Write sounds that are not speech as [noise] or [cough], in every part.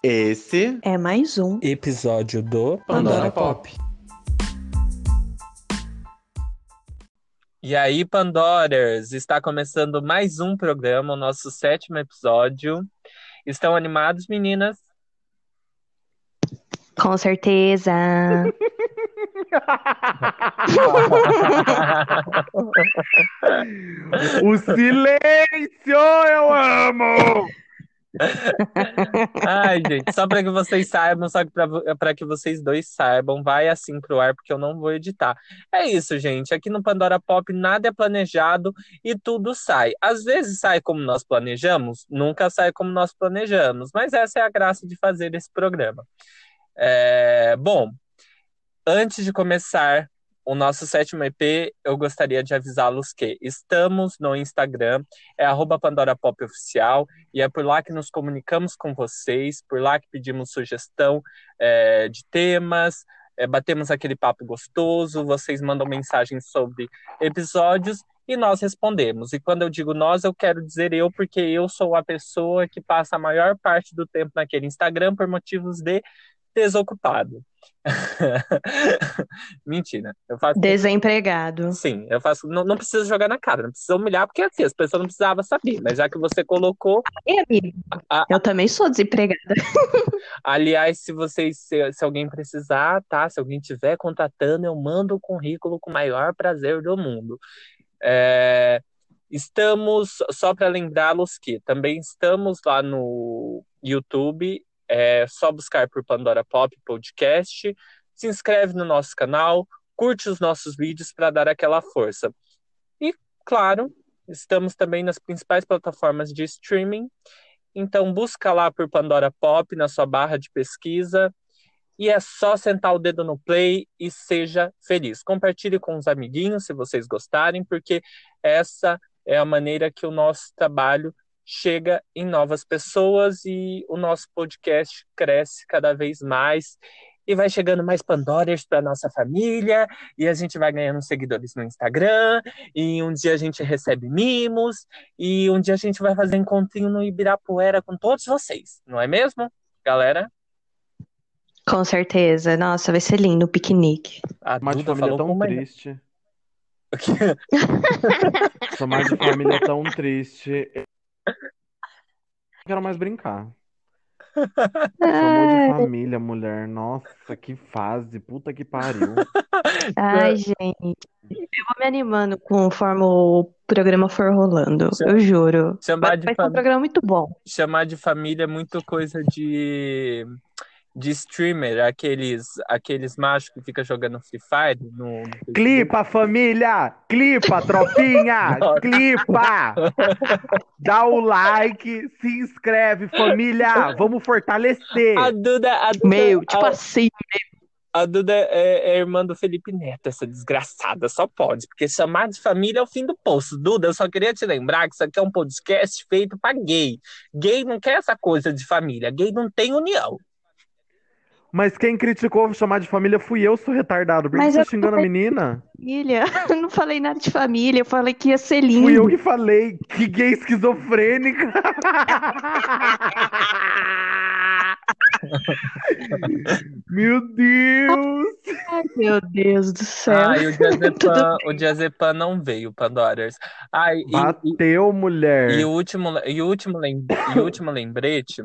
Esse é mais um episódio do Pandora, Pandora Pop. E aí, Pandorers, está começando mais um programa, o nosso sétimo episódio. Estão animados, meninas? Com certeza. [laughs] o silêncio eu amo! Ai, gente, só para que vocês saibam, só para que vocês dois saibam, vai assim pro ar, porque eu não vou editar. É isso, gente. Aqui no Pandora Pop nada é planejado e tudo sai. Às vezes sai como nós planejamos, nunca sai como nós planejamos, mas essa é a graça de fazer esse programa. É... Bom, antes de começar o nosso sétimo EP, eu gostaria de avisá-los que estamos no Instagram, é arroba Pandora Pop Oficial, e é por lá que nos comunicamos com vocês, por lá que pedimos sugestão é, de temas, é, batemos aquele papo gostoso, vocês mandam mensagens sobre episódios e nós respondemos. E quando eu digo nós, eu quero dizer eu, porque eu sou a pessoa que passa a maior parte do tempo naquele Instagram por motivos de desocupado. [laughs] Mentira. Eu faço... Desempregado. Sim, eu faço. Não, não precisa jogar na cara, não precisa humilhar, porque assim, as pessoas não precisavam saber. Mas já que você colocou. Amigo. A... Eu também sou desempregada. [laughs] Aliás, se vocês, se, se, alguém precisar, tá? Se alguém tiver contatando, eu mando o currículo com o maior prazer do mundo. É... Estamos, só para lembrá-los que também estamos lá no YouTube é só buscar por Pandora Pop Podcast, se inscreve no nosso canal, curte os nossos vídeos para dar aquela força. E, claro, estamos também nas principais plataformas de streaming. Então, busca lá por Pandora Pop na sua barra de pesquisa. E é só sentar o dedo no play e seja feliz. Compartilhe com os amiguinhos se vocês gostarem, porque essa é a maneira que o nosso trabalho chega em novas pessoas e o nosso podcast cresce cada vez mais e vai chegando mais Pandorers para nossa família, e a gente vai ganhando seguidores no Instagram, e um dia a gente recebe mimos, e um dia a gente vai fazer encontrinho no Ibirapuera com todos vocês, não é mesmo, galera? Com certeza. Nossa, vai ser lindo o piquenique. A Mas Duda família falou tão triste. [laughs] Chamar de família tão triste quero mais brincar. [laughs] Amor de família, mulher. Nossa, que fase. Puta que pariu. [laughs] Ai, gente. Eu vou me animando conforme o programa for rolando. Eu juro. Chamar vai, de vai ser um programa muito bom. Chamar de família é muito coisa de de streamer, aqueles, aqueles machos que ficam jogando Free Fire no. no clipa, família! Clipa, [laughs] tropinha! clipa! [laughs] Dá o like, se inscreve, família! Vamos fortalecer! A Duda. A Duda Meu, tipo a, assim. A Duda é, é, irmã do Felipe Neto, essa desgraçada, só pode, porque chamar de família é o fim do poço. Duda, eu só queria te lembrar que isso aqui é um podcast feito para gay. Gay não quer essa coisa de família, gay não tem união. Mas quem criticou chamar de família fui eu, sou retardado. Por que você tá xingando a menina? Família. [laughs] Eu não falei nada de família, eu falei que ia ser lindo. Fui eu que falei. Que gay esquizofrênica. [laughs] meu Deus! Ai, meu Deus do céu. Ai, o [laughs] Diazepan, o não veio, Pandorers. Ai, Bateu, e, mulher. E o último, e o último, e o último lembrete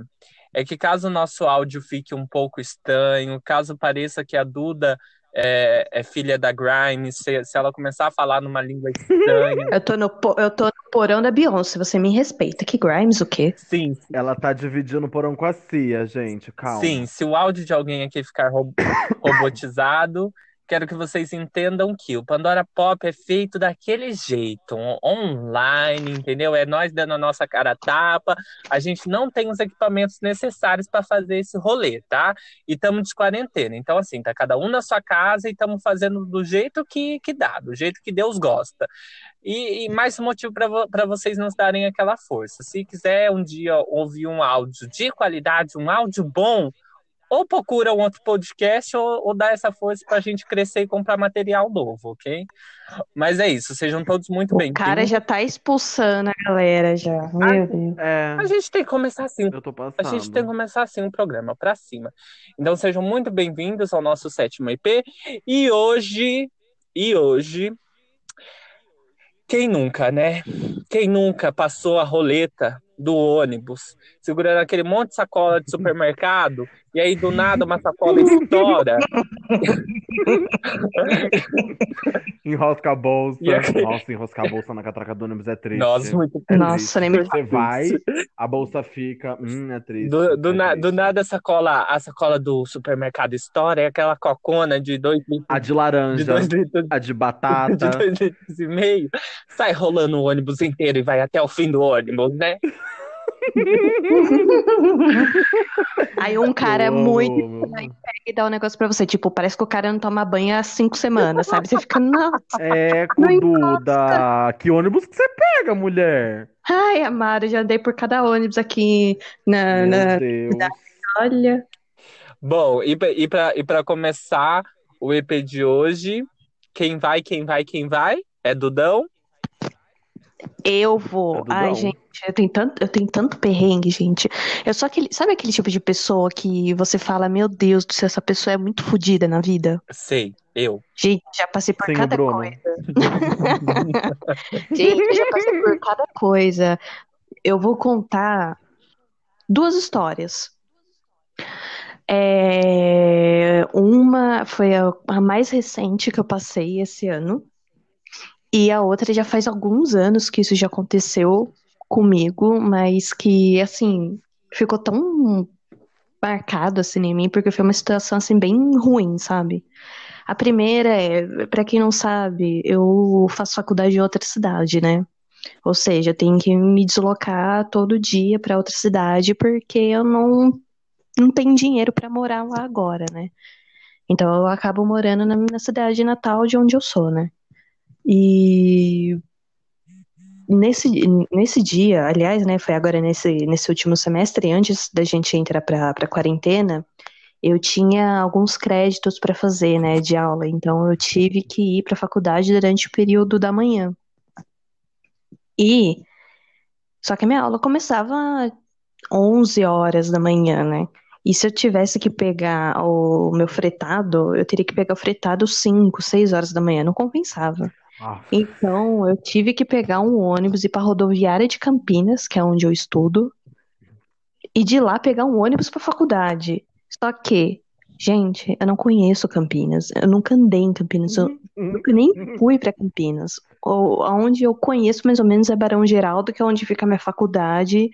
é que caso o nosso áudio fique um pouco estranho, caso pareça que a Duda é, é filha da Grimes, se, se, ela começar a falar numa língua estranha. [laughs] Eu tô no, eu tô no porão da Beyoncé, você me respeita. Que Grimes o quê? Sim. Ela tá dividindo o porão com a Cia, gente, calma. Sim, se o áudio de alguém aqui ficar [coughs] robotizado, quero que vocês entendam que o Pandora Pop é feito daquele jeito, online, entendeu? É nós dando a nossa cara a tapa. A gente não tem os equipamentos necessários para fazer esse rolê, tá? E estamos de quarentena. Então, assim, tá cada um na sua casa e estamos fazendo do jeito que, que dá, do jeito que Deus gosta. E, e mais um motivo para vocês nos darem aquela força. Se quiser um dia ouvir um áudio de qualidade, um áudio bom, ou procura um outro podcast ou, ou dá essa força para a gente crescer e comprar material novo, ok? Mas é isso, sejam todos muito bem-vindos. O cara já tá expulsando a galera já. Meu a, Deus. É... A gente tem que começar assim. Eu tô passando. A gente tem que começar assim o um programa para cima. Então sejam muito bem-vindos ao nosso sétimo EP e hoje e hoje quem nunca, né? Quem nunca passou a roleta do ônibus, segurando aquele monte de sacola de supermercado, e aí do nada uma sacola estoura. [laughs] Enrosca a bolsa. Nossa, enroscar a bolsa na catraca do ônibus é triste. Nossa, muito é Nossa, nem me Você vai, a bolsa fica. Hum, é triste. Do, do, é na, triste. do nada a sacola, a sacola do supermercado estoura, é aquela cocona de dois litros. A de laranja, de dois litros, a de batata. [laughs] de dois litros e meio. Sai rolando o ônibus inteiro e vai até o fim do ônibus, né? [laughs] Aí um cara muito pega e dá um negócio pra você. Tipo, parece que o cara não toma banho há cinco semanas, sabe? Você fica, nossa. É, Duda. Que ônibus que você pega, mulher? Ai, Amaro, já andei por cada ônibus aqui na. Meu na... Deus. Olha. Bom, e pra, e, pra, e pra começar o EP de hoje, quem vai, quem vai, quem vai? É Dudão? Eu vou. Dudão. Ai, gente, eu tenho tanto, eu tenho tanto perrengue, gente. Eu sou aquele, sabe aquele tipo de pessoa que você fala, meu Deus do céu, essa pessoa é muito fodida na vida? Sei, eu. Gente, já passei por Sim, cada Bruno. coisa. [laughs] Gente, eu já passei por cada coisa. Eu vou contar duas histórias. É, uma foi a, a mais recente que eu passei esse ano. E a outra já faz alguns anos que isso já aconteceu comigo, mas que, assim, ficou tão marcado assim em mim, porque foi uma situação assim bem ruim, sabe? A primeira é, pra quem não sabe, eu faço faculdade em outra cidade, né? Ou seja, eu tenho que me deslocar todo dia pra outra cidade porque eu não, não tenho dinheiro pra morar lá agora, né? Então eu acabo morando na minha cidade natal de onde eu sou, né? E nesse, nesse dia, aliás, né, foi agora nesse, nesse último semestre, antes da gente entrar pra, pra quarentena, eu tinha alguns créditos para fazer, né, de aula, então eu tive que ir para a faculdade durante o período da manhã. E só que a minha aula começava 11 horas da manhã, né? E se eu tivesse que pegar o meu fretado, eu teria que pegar o fretado 5, 6 horas da manhã, não compensava. Então, eu tive que pegar um ônibus e ir para a rodoviária de Campinas, que é onde eu estudo, e de lá pegar um ônibus para a faculdade. Só que, gente, eu não conheço Campinas. Eu nunca andei em Campinas. Eu nunca nem fui para Campinas. O, onde eu conheço mais ou menos é Barão Geraldo, que é onde fica a minha faculdade,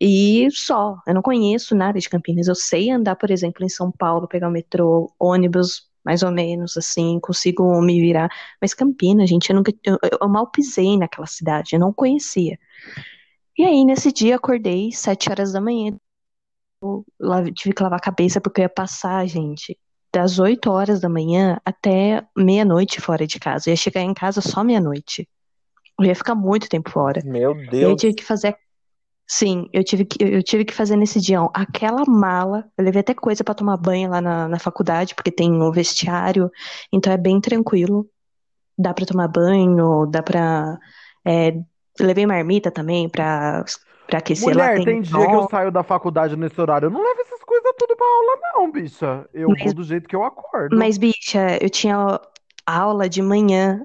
e só. Eu não conheço nada de Campinas. Eu sei andar, por exemplo, em São Paulo, pegar o metrô, ônibus, mais ou menos assim, consigo me virar. Mas Campinas, gente, eu nunca, eu, eu mal pisei naquela cidade, eu não conhecia. E aí, nesse dia, acordei sete horas da manhã. Eu tive que lavar a cabeça porque eu ia passar, gente, das 8 horas da manhã até meia-noite fora de casa. Eu ia chegar em casa só meia-noite. Eu ia ficar muito tempo fora. Meu E aí eu Deus. tive que fazer. Sim, eu tive que, eu tive que fazer nesse dia aquela mala. Eu levei até coisa pra tomar banho lá na, na faculdade, porque tem o vestiário, então é bem tranquilo. Dá pra tomar banho, dá pra. é, levei marmita também pra, pra aquecer lá. Mulher, tem dia que eu saio da faculdade nesse horário. Eu não levo essas coisas tudo pra aula, não, bicha. Eu Mas- vou do jeito que eu acordo. Mas, bicha, eu tinha aula de manhã.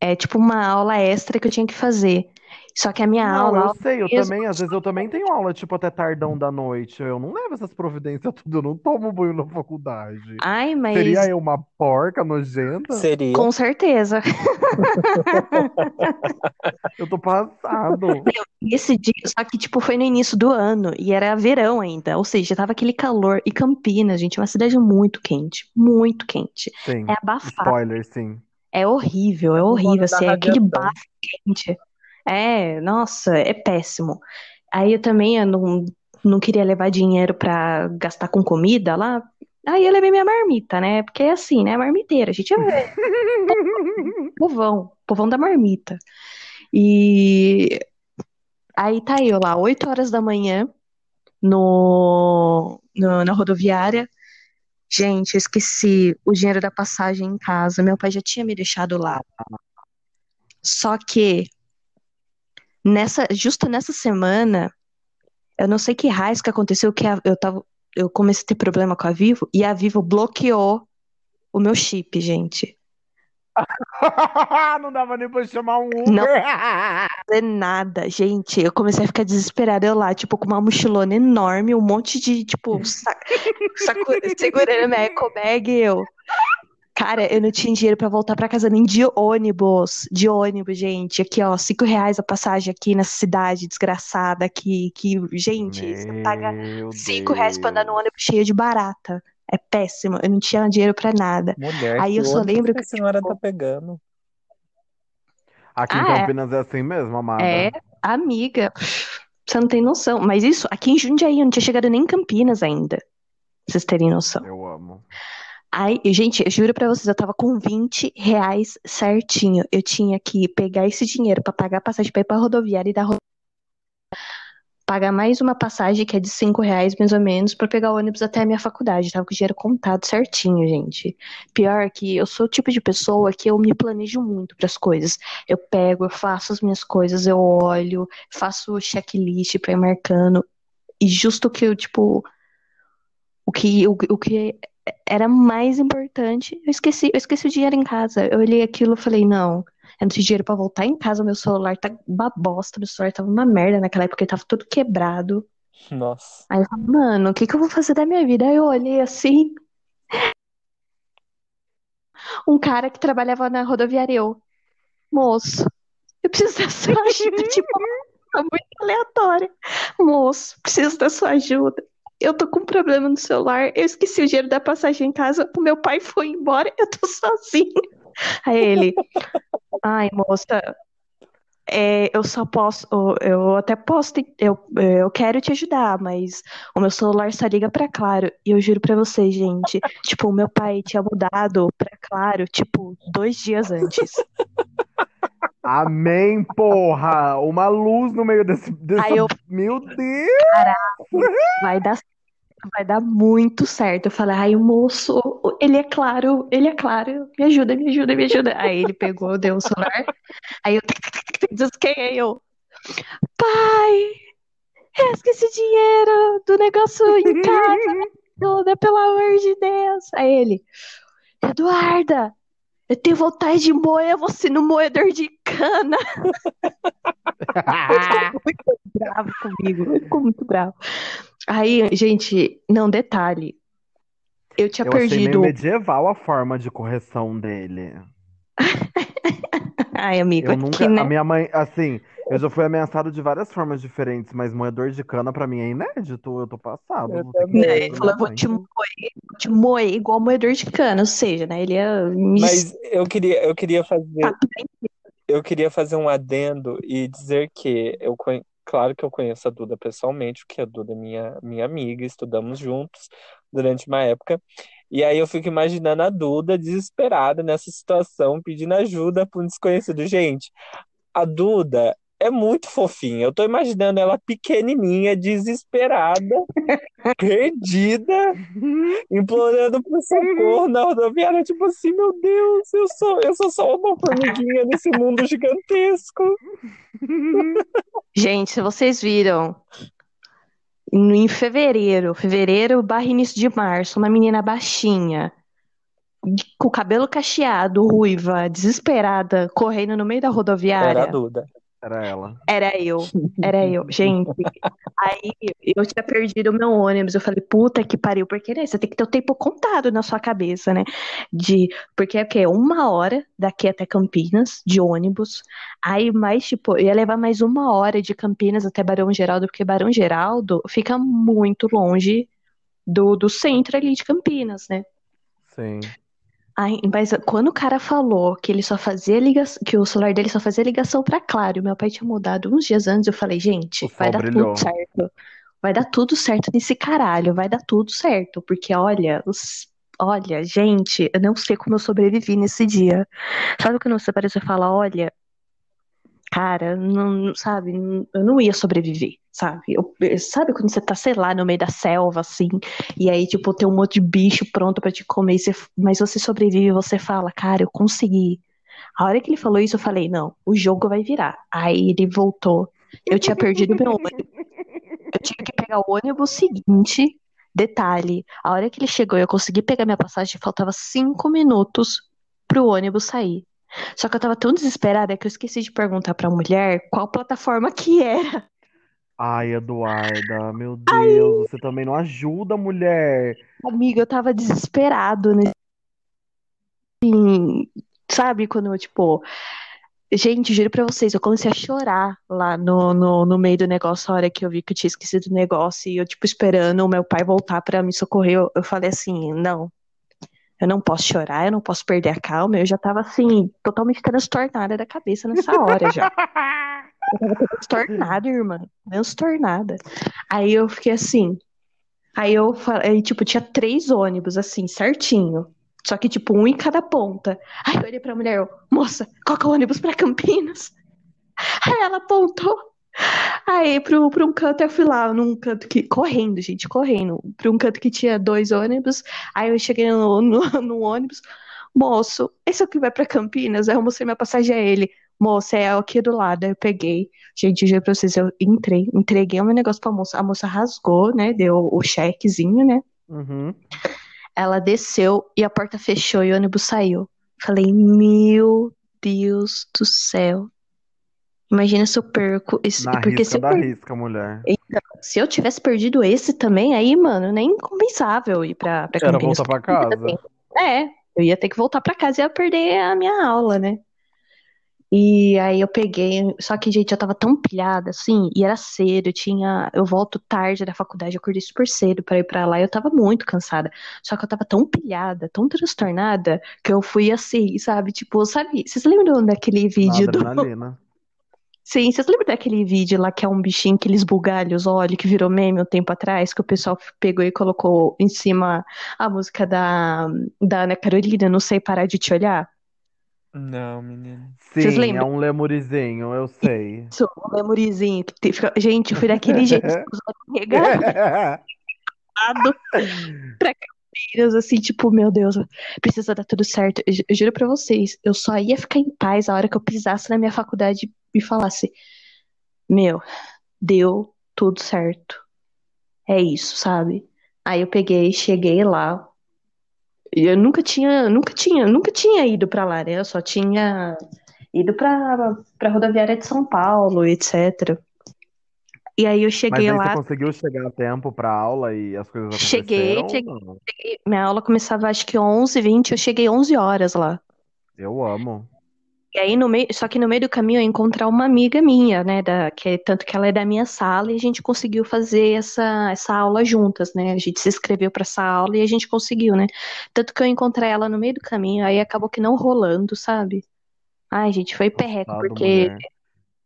É tipo uma aula extra que eu tinha que fazer. Só que a minha Não, aula, eu sei, eu mesmo, também, às vezes eu também tenho aula, tipo, até tardão da noite. Eu não levo essas providências [laughs] tudo, eu não tomo banho na faculdade. Ai, mas Seria eu uma porca nojenta? Seria. com certeza. [laughs] Eu tô passado. Esse dia, só que, tipo, foi no início do ano e era verão ainda, ou seja, tava aquele calor. E Campinas, gente, é uma cidade muito quente, muito quente. Sim, É abafado, spoiler, sim. é horrível, é horrível, assim, é aquele bafo quente. É, nossa, é péssimo. Aí eu também eu não, não queria levar dinheiro pra gastar com comida lá. Aí eu levei minha marmita, né? Porque é assim, né? Marmiteira, a gente é [laughs] povão, povão da marmita. E aí tá eu lá, 8 horas da manhã, no, no- na rodoviária. Gente, eu esqueci o dinheiro da passagem em casa. Meu pai já tinha me deixado lá. Só que nessa, justo nessa semana, eu não sei que raiz que aconteceu que a- eu tava, eu comecei a ter problema com a Vivo e a Vivo bloqueou o meu chip, gente. [laughs] Não dava nem pra chamar um Uber. Não. [laughs] fazer nada, gente. Eu comecei a ficar desesperada. Eu lá, tipo, com uma mochilona enorme, um monte de, tipo, sa- [laughs] sacu- segurando minha eco bag. e Eu, cara, eu não tinha dinheiro pra voltar pra casa nem de ônibus. De ônibus, gente. Aqui, ó, cinco reais a passagem aqui nessa cidade desgraçada aqui. Que, gente, você paga Meu cinco reais pra andar no ônibus cheio de barata. É péssimo. Eu não tinha dinheiro pra nada. Mulher, Aí que eu só lembro que a senhora tipo, tá pegando. Aqui em Ah, é? Campinas é assim mesmo, amada. É, amiga, você não tem noção. Mas isso, aqui em Jundiaí, eu não tinha chegado nem em Campinas ainda. Pra vocês terem noção. Eu amo. Aí, gente, eu juro pra vocês, eu tava com 20 reais certinho. Eu tinha que pegar esse dinheiro pra pagar a passagem pra ir pra rodoviária e da rodoviária pagar mais uma passagem que é de 5 reais, mais ou menos, pra pegar o ônibus até a minha faculdade. Tava com o dinheiro contado certinho, gente. Pior que eu sou o tipo de pessoa que eu me planejo muito pras coisas. Eu pego, eu faço as minhas coisas, eu olho, faço o checklist pra ir marcando. E justo que eu, tipo, o que, o, o que era mais importante, eu esqueci, eu esqueci o dinheiro em casa. Eu olhei aquilo e falei, não, eu não tenho dinheiro pra voltar em casa, meu celular tá uma bosta, meu celular tava uma merda naquela época, ele tava todo quebrado. Nossa. Aí eu falei, mano, o que que eu vou fazer da minha vida? Aí eu olhei assim, um cara que trabalhava na rodoviária, eu, moço, eu preciso da sua ajuda, [laughs] tipo, tá muito aleatória. Moço, preciso da sua ajuda. Eu tô com um problema no celular, eu esqueci o dinheiro da passagem em casa, o meu pai foi embora, eu tô [laughs] sozinho. Aí ele, ai, moça, é, eu só posso, eu até posso, eu, eu quero te ajudar, mas o meu celular só liga pra Claro. E eu juro pra você, gente, tipo, o meu pai tinha mudado pra Claro, tipo, dois dias antes. [laughs] Amém, porra! Uma luz no meio desse, dessa... Aí eu, Meu Deus! vai dar, vai dar muito certo. Eu falei, ai, o moço, ele é claro, ele é claro, me ajuda, me ajuda, me ajuda. Aí ele pegou, deu o celular, aí eu desquei, eu, pai, eu esqueci dinheiro do negócio em casa, [laughs] ajuda, pelo amor de Deus. Aí ele, Eduarda, eu tenho vontade de moer você no moedor de cana. [laughs] Ficou muito bravo comigo, ficou muito bravo. Aí, gente, não, detalhe. Eu tinha Eu achei meio perdido. medieval a forma de correção dele. [laughs] Ai, amigo, Eu é nunca. que, né? A minha mãe, assim, eu já fui ameaçado de várias formas diferentes, mas moedor de cana pra mim é inédito. Eu tô passado. Eu né, Ele falou, vou te moer, vou te moer igual moedor de cana, ou seja, né? Ele ia me Mas eu queria, eu queria fazer, tacar. eu queria fazer um adendo e dizer que eu conhe- claro que eu conheço a Duda pessoalmente, porque a Duda é minha, minha amiga, estudamos juntos durante uma época. E aí eu fico imaginando a Duda desesperada nessa situação, pedindo ajuda para um desconhecido. Gente, a Duda é muito fofinha. Eu tô imaginando ela pequenininha, desesperada, [laughs] perdida, implorando por socorro na rodoviária, tipo assim, meu Deus, eu sou, eu sou só uma formiguinha nesse mundo gigantesco. [laughs] Gente, se vocês viram em fevereiro, fevereiro barra início de março, uma menina baixinha, com o cabelo cacheado, ruiva, desesperada, correndo no meio da Era a rodoviária, Duda. Era ela. era eu, era eu, [laughs] gente. Aí eu tinha perdido o meu ônibus, eu falei, puta que pariu, porque né, você tem que ter o tempo contado na sua cabeça, né? De, porque é o quê? Uma hora daqui até Campinas, de ônibus. Aí mais, tipo, ia levar mais uma hora de Campinas até Barão Geraldo, porque Barão Geraldo fica muito longe do, do centro ali de Campinas, né? Sim. Ai, mas quando o cara falou que ele só fazia ligação, que o celular dele só fazia ligação pra Claro, meu pai tinha mudado uns dias antes, eu falei, gente, O vai dar brilhou. tudo certo. Vai dar tudo certo nesse caralho, vai dar tudo certo, porque olha, os- olha, gente, eu não sei como eu sobrevivi nesse dia. Sabe quando você parece falar, olha, cara, não, sabe, eu não ia sobreviver. Sabe? Eu- sabe quando você tá, sei lá, no meio da selva, assim, e aí, tipo, tem um monte de bicho pronto pra te comer, você- mas você sobrevive e você fala, cara, eu consegui. A hora que ele falou isso, eu falei, não, o jogo vai virar. Aí ele voltou. Eu tinha perdido meu ônibus. Eu tinha que pegar o ônibus seguinte. Detalhe, a hora que ele chegou eu consegui pegar minha passagem, faltava cinco minutos pro ônibus sair. Só que eu tava tão desesperada que eu esqueci de perguntar pra mulher qual plataforma que era. Ai, Eduarda, meu Deus, você também não ajuda, mulher. Amiga, eu tava desesperado? Assim, sabe, quando eu, tipo. Gente, juro pra vocês, eu comecei a chorar lá no, no, no meio do negócio, a hora que eu vi que eu tinha esquecido o negócio, e eu, tipo, esperando o meu pai voltar pra me socorrer. Eu, eu falei assim: não, eu não posso chorar, eu não posso perder a calma. Eu já tava, assim, totalmente transtornada da cabeça nessa hora já. [laughs] Eu tava transtornada, irmã, transtornada. Aí eu fiquei assim. Aí eu falei, tipo, tinha três ônibus, assim, certinho. Só que, tipo, um em cada ponta. Aí eu olhei pra mulher, eu, moça, qual que é o ônibus pra Campinas? Aí ela apontou. Aí, pro, pra um canto, eu fui lá, num canto que. Correndo, gente, correndo. Pra um canto que tinha dois ônibus. Aí eu cheguei no, no, [laughs] no ônibus. Moço, esse aqui vai pra Campinas? Aí eu mostrei minha passagem a ele. Moça, é aqui do lado. Aí eu peguei. Gente, eu juro pra vocês, eu entrei, entreguei o meu negócio pra moça. A moça rasgou, né? Deu o chequezinho, né? Uhum. Ela desceu e a porta fechou e o ônibus saiu. Falei, meu Deus do céu. Imagina se eu perco esse. Porque se risca eu, da per- risca, mulher. se eu tivesse perdido esse também, aí, mano, nem compensável ir pra, pra Era voltar pra casa. É, eu ia ter que voltar pra casa e ia perder a minha aula, né? E aí eu peguei, só que, gente, eu tava tão pilhada, assim, e era cedo, eu tinha, eu volto tarde da faculdade, eu acordei super cedo pra ir pra lá, e eu tava muito cansada. Só que eu tava tão pilhada, tão transtornada, que eu fui assim, sabe? Tipo, sabe, vocês lembram daquele Na vídeo do... adrenalina. [laughs] Sim, vocês lembram daquele vídeo lá que é um bichinho que ele esbugalha os olhos, que virou meme um tempo atrás, que o pessoal pegou e colocou em cima a música da, da Ana Carolina, Não Sei Parar de Te Olhar? Não, menino. Vocês Sim, é lembram? um lemurizinho, eu sei. Isso, o lemurizinho. Que fica- Gente, foi daquele jeito, [laughs] os olhos regalados pra Campinas, assim, tipo, meu Deus, precisa dar tudo certo. Eu, eu juro pra vocês, eu só ia ficar em paz a hora que eu pisasse na minha faculdade e falasse, meu, deu tudo certo. É isso, sabe? Aí eu peguei, cheguei lá. E Eu nunca tinha, nunca tinha, nunca tinha ido pra lá, né? Eu só tinha ido pra, pra rodoviária de São Paulo, etc. E aí eu Mas cheguei aí lá, você conseguiu chegar a tempo pra aula e as coisas cheguei, aconteceram ou cheguei, não? minha aula começava acho que 11h20, eu cheguei 11 horas lá. Eu amo. E aí no meio, só que no meio do caminho eu ia encontrar uma amiga minha, né, da, que é- tanto que ela é da minha sala e a gente conseguiu fazer essa, essa aula juntas, né? A gente se inscreveu para essa aula e a gente conseguiu, né? Tanto que eu encontrei ela no meio do caminho, aí acabou que não rolando, sabe? Ai, gente, foi perreco, Passado, porque mulher.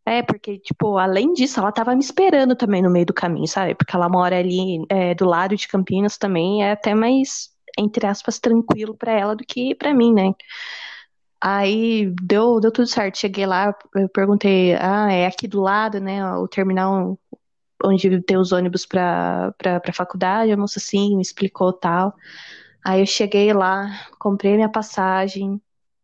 é, porque, tipo, além disso, ela tava me esperando também no meio do caminho, sabe? Porque ela mora ali é, do lado de Campinas também, é até mais, entre aspas, tranquilo pra ela do que pra mim, né? Aí deu, deu tudo certo. Cheguei lá, eu perguntei, ah, é aqui do lado, né? O terminal onde tem os ônibus pra, pra, pra faculdade. A moça, sim, me explicou tal. Aí eu cheguei lá, comprei minha passagem,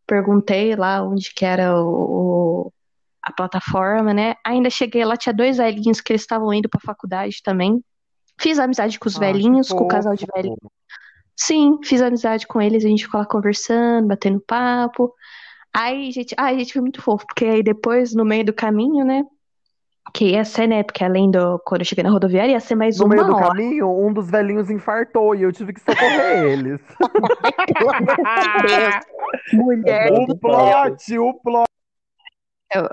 perguntei lá onde que era o, o- a plataforma, né? Ainda cheguei lá, tinha dois velhinhos que eles estavam indo pra faculdade também. Fiz amizade com os Ah, velhinhos, com o casal de velhinhos. Sim, fiz amizade com eles, a gente ficou lá conversando, batendo papo. Aí, gente, ai, gente, foi muito fofo, porque aí depois, no meio do caminho, né? Que ia ser, né? Porque além do. Quando eu cheguei na rodoviária, ia ser mais No uma meio do hora. caminho, um dos velhinhos infartou e eu tive que socorrer [laughs] eles. [laughs] Mulher O plot, o plot. céu.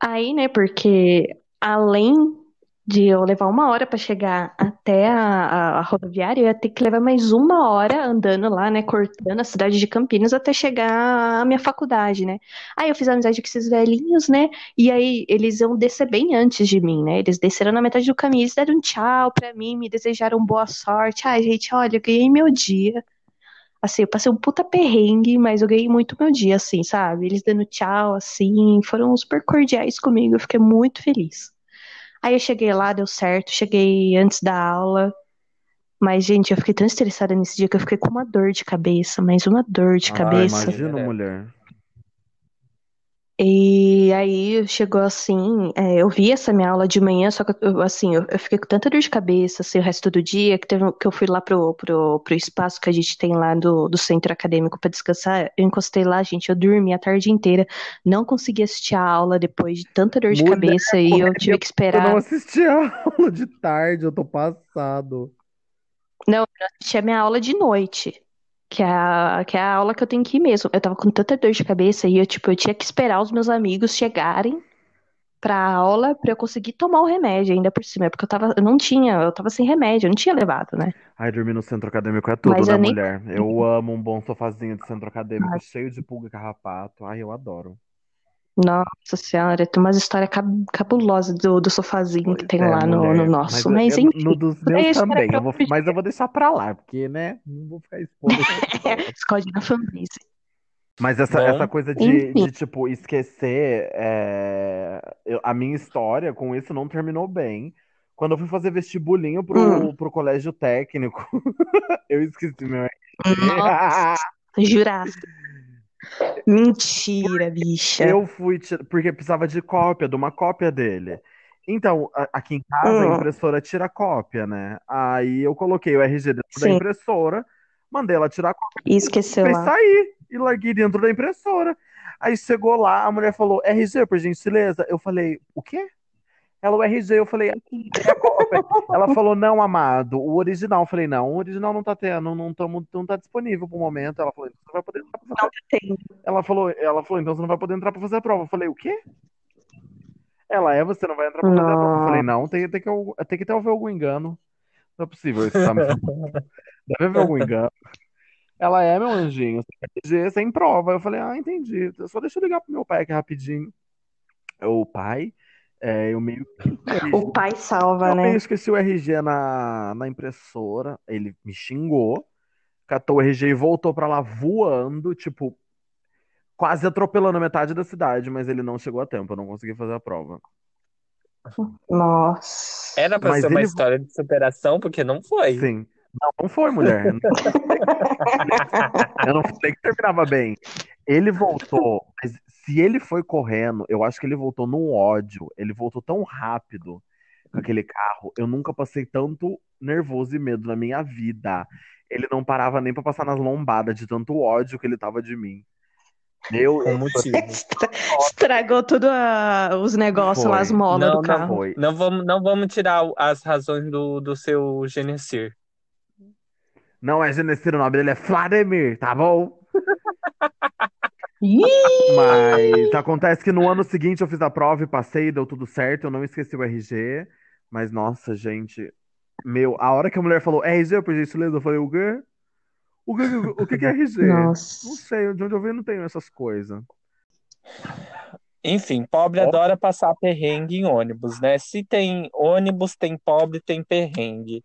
Aí, né? Porque além de eu levar uma hora pra chegar até a, a- a rodoviária, eu ia ter que levar mais uma hora andando lá, né? Cortando a cidade de Campinas até chegar à minha faculdade, né? Aí eu fiz amizade com esses velhinhos, né? E aí eles iam descer bem antes de mim, né? Eles desceram na metade do caminho, eles deram um tchau pra mim, me desejaram boa sorte. Ai, gente, olha, eu ganhei meu dia. Assim, eu passei um puta perrengue, mas eu ganhei muito meu dia, assim, sabe? Eles dando tchau, assim, foram super cordiais comigo, eu fiquei muito feliz. Aí eu cheguei lá, deu certo, cheguei antes da aula. Mas, gente, eu fiquei tão estressada nesse dia que eu fiquei com uma dor de cabeça, mas uma dor de Ah, cabeça. imagina, É. mulher. E aí chegou assim, é, eu vi essa minha aula de manhã, só que eu, assim, eu, eu fiquei com tanta dor de cabeça assim, o resto do dia, que, teve, que eu fui lá pro, pro, pro espaço que a gente tem lá do, do centro acadêmico para descansar. Eu encostei lá, gente, eu dormi a tarde inteira, não consegui assistir a aula depois de tanta dor de Mulher, cabeça e eu tive que Eu não esperar. assisti a aula de tarde, eu tô passado. Não, eu assisti a minha aula de noite. Que é, a, que é a aula que eu tenho que ir mesmo. Eu tava com tanta dor de cabeça e eu, tipo, eu tinha que esperar os meus amigos chegarem pra aula pra eu conseguir tomar o remédio ainda por cima. Porque eu tava, eu não tinha, eu tava sem remédio, eu não tinha levado, né? Ai, dormir no centro acadêmico é tudo, Mas né, eu nem- mulher? Eu amo um bom sofazinho de centro acadêmico, cheio de pulga e carrapato. Ai, eu adoro. Nossa senhora, tem umas histórias cab cabulosas do, do sofazinho que tem É, lá no, mulher, no nosso. mas Mas, eu- enfim, no dos meus isso era também. Eu vou, mas eu vou deixar pra lá, porque, né? Não vou ficar expondo. [laughs] esconde na fanbase. Mas essa, Bom, essa coisa de, de, tipo, esquecer é, eu- a minha história com isso não terminou bem. Quando eu fui fazer vestibulinho pro, Hum. pro colégio técnico, [laughs] eu esqueci meu Nossa, jurasse. Mentira, bicha. Eu fui, porque precisava de cópia, de uma cópia dele. Então, a- aqui em casa, a Hum. impressora tira cópia, né? Aí eu coloquei o RG dentro da Sim. impressora, mandei ela tirar cópia E esqueceu lá. sair e larguei dentro da impressora. Aí chegou lá, a mulher falou, RG, por gentileza. Eu falei, o quê? Ela, o RG, eu falei, aqui, é a cópia. Ela falou, não, amado, o original. Eu falei, não, o original não tá tendo, não, tamo, não tá disponível pro momento. Ela falou, então você não vai poder entrar pra fazer. Tem. Ela falou, ela falou, então você não vai poder entrar pra fazer a prova. Eu falei, o quê? Ela é, você não vai entrar pra fazer a prova. Eu falei, não, tem, tem, que, tem que ter algum engano. Não é possível isso, sabe? Deve haver algum engano. Ela é, meu anjinho, RG sem prova. Eu falei, ah, entendi. Só deixa eu ligar pro meu pai aqui rapidinho. O pai, é, eu meio O pai salva, eu né? meio esqueci o RG na, na impressora. Ele me xingou, catou o RG e voltou pra lá voando, tipo, quase atropelando metade da cidade, mas ele não chegou a tempo, eu não consegui fazer a prova. Nossa. Era pra Mas ser uma ele- história de superação, porque não foi. Sim. Não, não foi, mulher. Eu não falei [laughs] que terminava bem. Ele voltou, mas se ele foi correndo, eu acho que ele voltou num ódio. Ele voltou tão rápido com aquele carro. Eu nunca passei tanto nervoso e medo na minha vida. Ele não parava nem pra passar nas lombadas de tanto ódio que ele tava de mim. Meu, Com motivo. Estra- Estragou tudo a- os negócios lá, as molas Não, do não carro. foi. Não vamos, não vamos tirar as razões do, do seu Genesir. Não é Genesiro, o nome dele é Vladimir, tá bom? [laughs] Mas acontece que no ano seguinte eu fiz a prova e passei, deu tudo certo, eu não esqueci o RG. Mas nossa, gente, meu, a hora que a mulher falou RG, por gentileza, eu falei, o quê? O que, o que que é RG? [laughs] Não Nossa. sei, de onde eu venho não tenho essas coisas. Enfim, pobre Ó. adora passar perrengue em ônibus, né? Se tem ônibus, tem pobre, tem perrengue.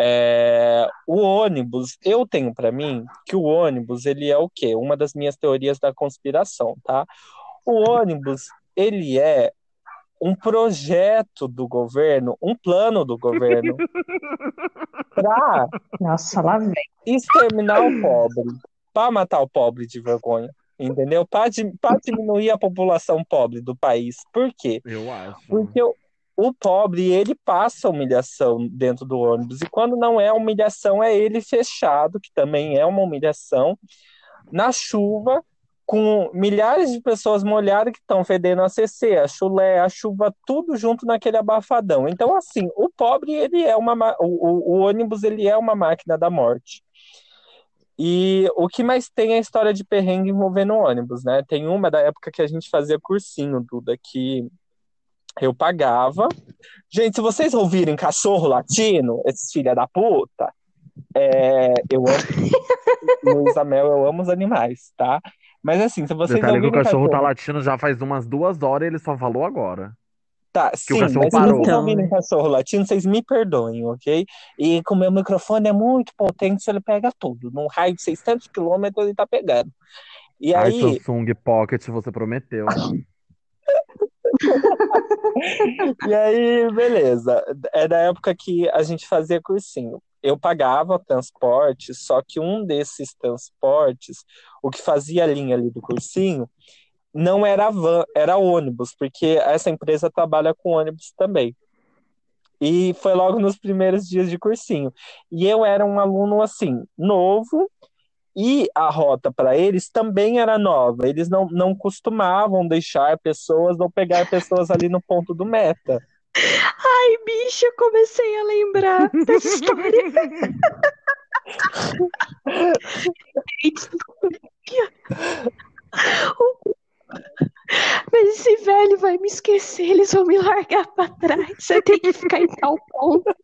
É, o ônibus, eu tenho pra mim que o ônibus, ele é o quê? Uma das minhas teorias da conspiração, tá? O ônibus, ele é um projeto do governo, um plano do governo [laughs] para Nossa, lá vem. exterminar o pobre, para matar o pobre de vergonha, entendeu? Para diminuir a população pobre do país. Por quê? Eu acho. Porque o, o pobre, ele passa humilhação dentro do ônibus. E quando não é humilhação, é ele fechado, que também é uma humilhação, na chuva, com milhares de pessoas molhadas que estão fedendo a CC, a chulé, a chuva, tudo junto naquele abafadão. Então, assim, o pobre, ele é uma. ma- O, o, o ônibus, ele é uma máquina da morte. E o que mais tem é a história de perrengue envolvendo ônibus, né? Tem uma da época que a gente fazia cursinho, Duda, que eu pagava. Gente, se vocês ouvirem cachorro latino, esses filha da puta, é, eu amo. [laughs] Luísa Mel, eu amo os animais, tá? Mas assim, se vocês Detalhe que o ouvirem cachorro tá cachorro. latindo já faz umas duas horas e ele só falou agora. Tá, sim, cachorro mas se parou. vocês Então, ouvirem cachorro latino, vocês me perdoem, ok? E como meu microfone é muito potente, ele pega tudo. Num raio de 600 quilômetros, ele tá pegando. E Ai, aí, Samsung Pocket, você prometeu. [laughs] e aí, beleza. É da época que a gente fazia cursinho. Eu pagava transporte, só que um desses transportes, o que fazia a linha ali do cursinho, não era van, era ônibus, porque essa empresa trabalha com ônibus também. E foi logo nos primeiros dias de cursinho. E eu era um aluno assim, novo, e a rota para eles também era nova. Eles não, não costumavam deixar pessoas ou pegar pessoas ali no ponto do meta. Ai, bicho, eu comecei a lembrar dessa história. [laughs] Mas esse velho vai me esquecer, eles vão me largar pra trás. Você tem que ficar em tal ponto. [laughs]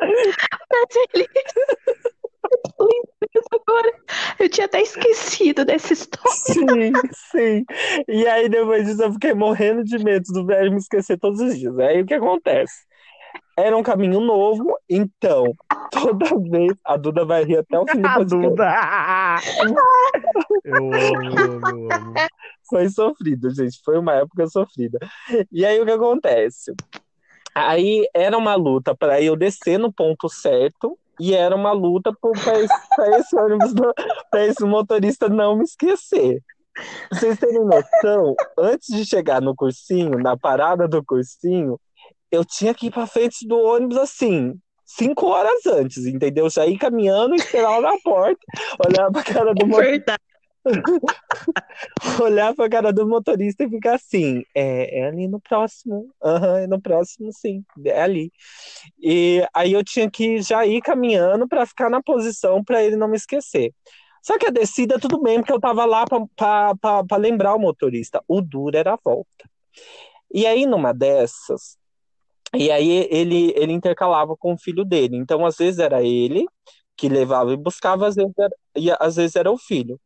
Mas ele. Agora. Eu tinha até esquecido dessa história. Sim, sim. E aí, depois disso, eu fiquei morrendo de medo do velho me esquecer todos os dias. Aí o que acontece? Era um caminho novo, então, toda vez. A Duda vai rir até o fim do podcast. Duda! Eu amo, eu amo, eu amo. Foi sofrido, gente. Foi uma época sofrida. E aí o que acontece? Aí era uma luta para eu descer no ponto certo e era uma luta para esse, esse ônibus, para esse motorista não me esquecer. Pra vocês terem noção, antes de chegar no cursinho, na parada do cursinho, eu tinha que ir para frente do ônibus assim, cinco horas antes, entendeu? Já ir caminhando, esperar na porta, olhar pra cara do motorista Verdade. [laughs] olhar pra cara do motorista e ficar assim, é, é ali no próximo, aham, é no próximo, sim, é ali. E aí eu tinha que já ir caminhando pra ficar na posição pra ele não me esquecer. Só que a descida, tudo bem, porque eu tava lá pra lembrar o motorista. O duro era a volta. E aí, numa dessas, e aí ele, ele intercalava com o filho dele. Então, às vezes era ele que levava e buscava, às vezes era, e às vezes era o filho.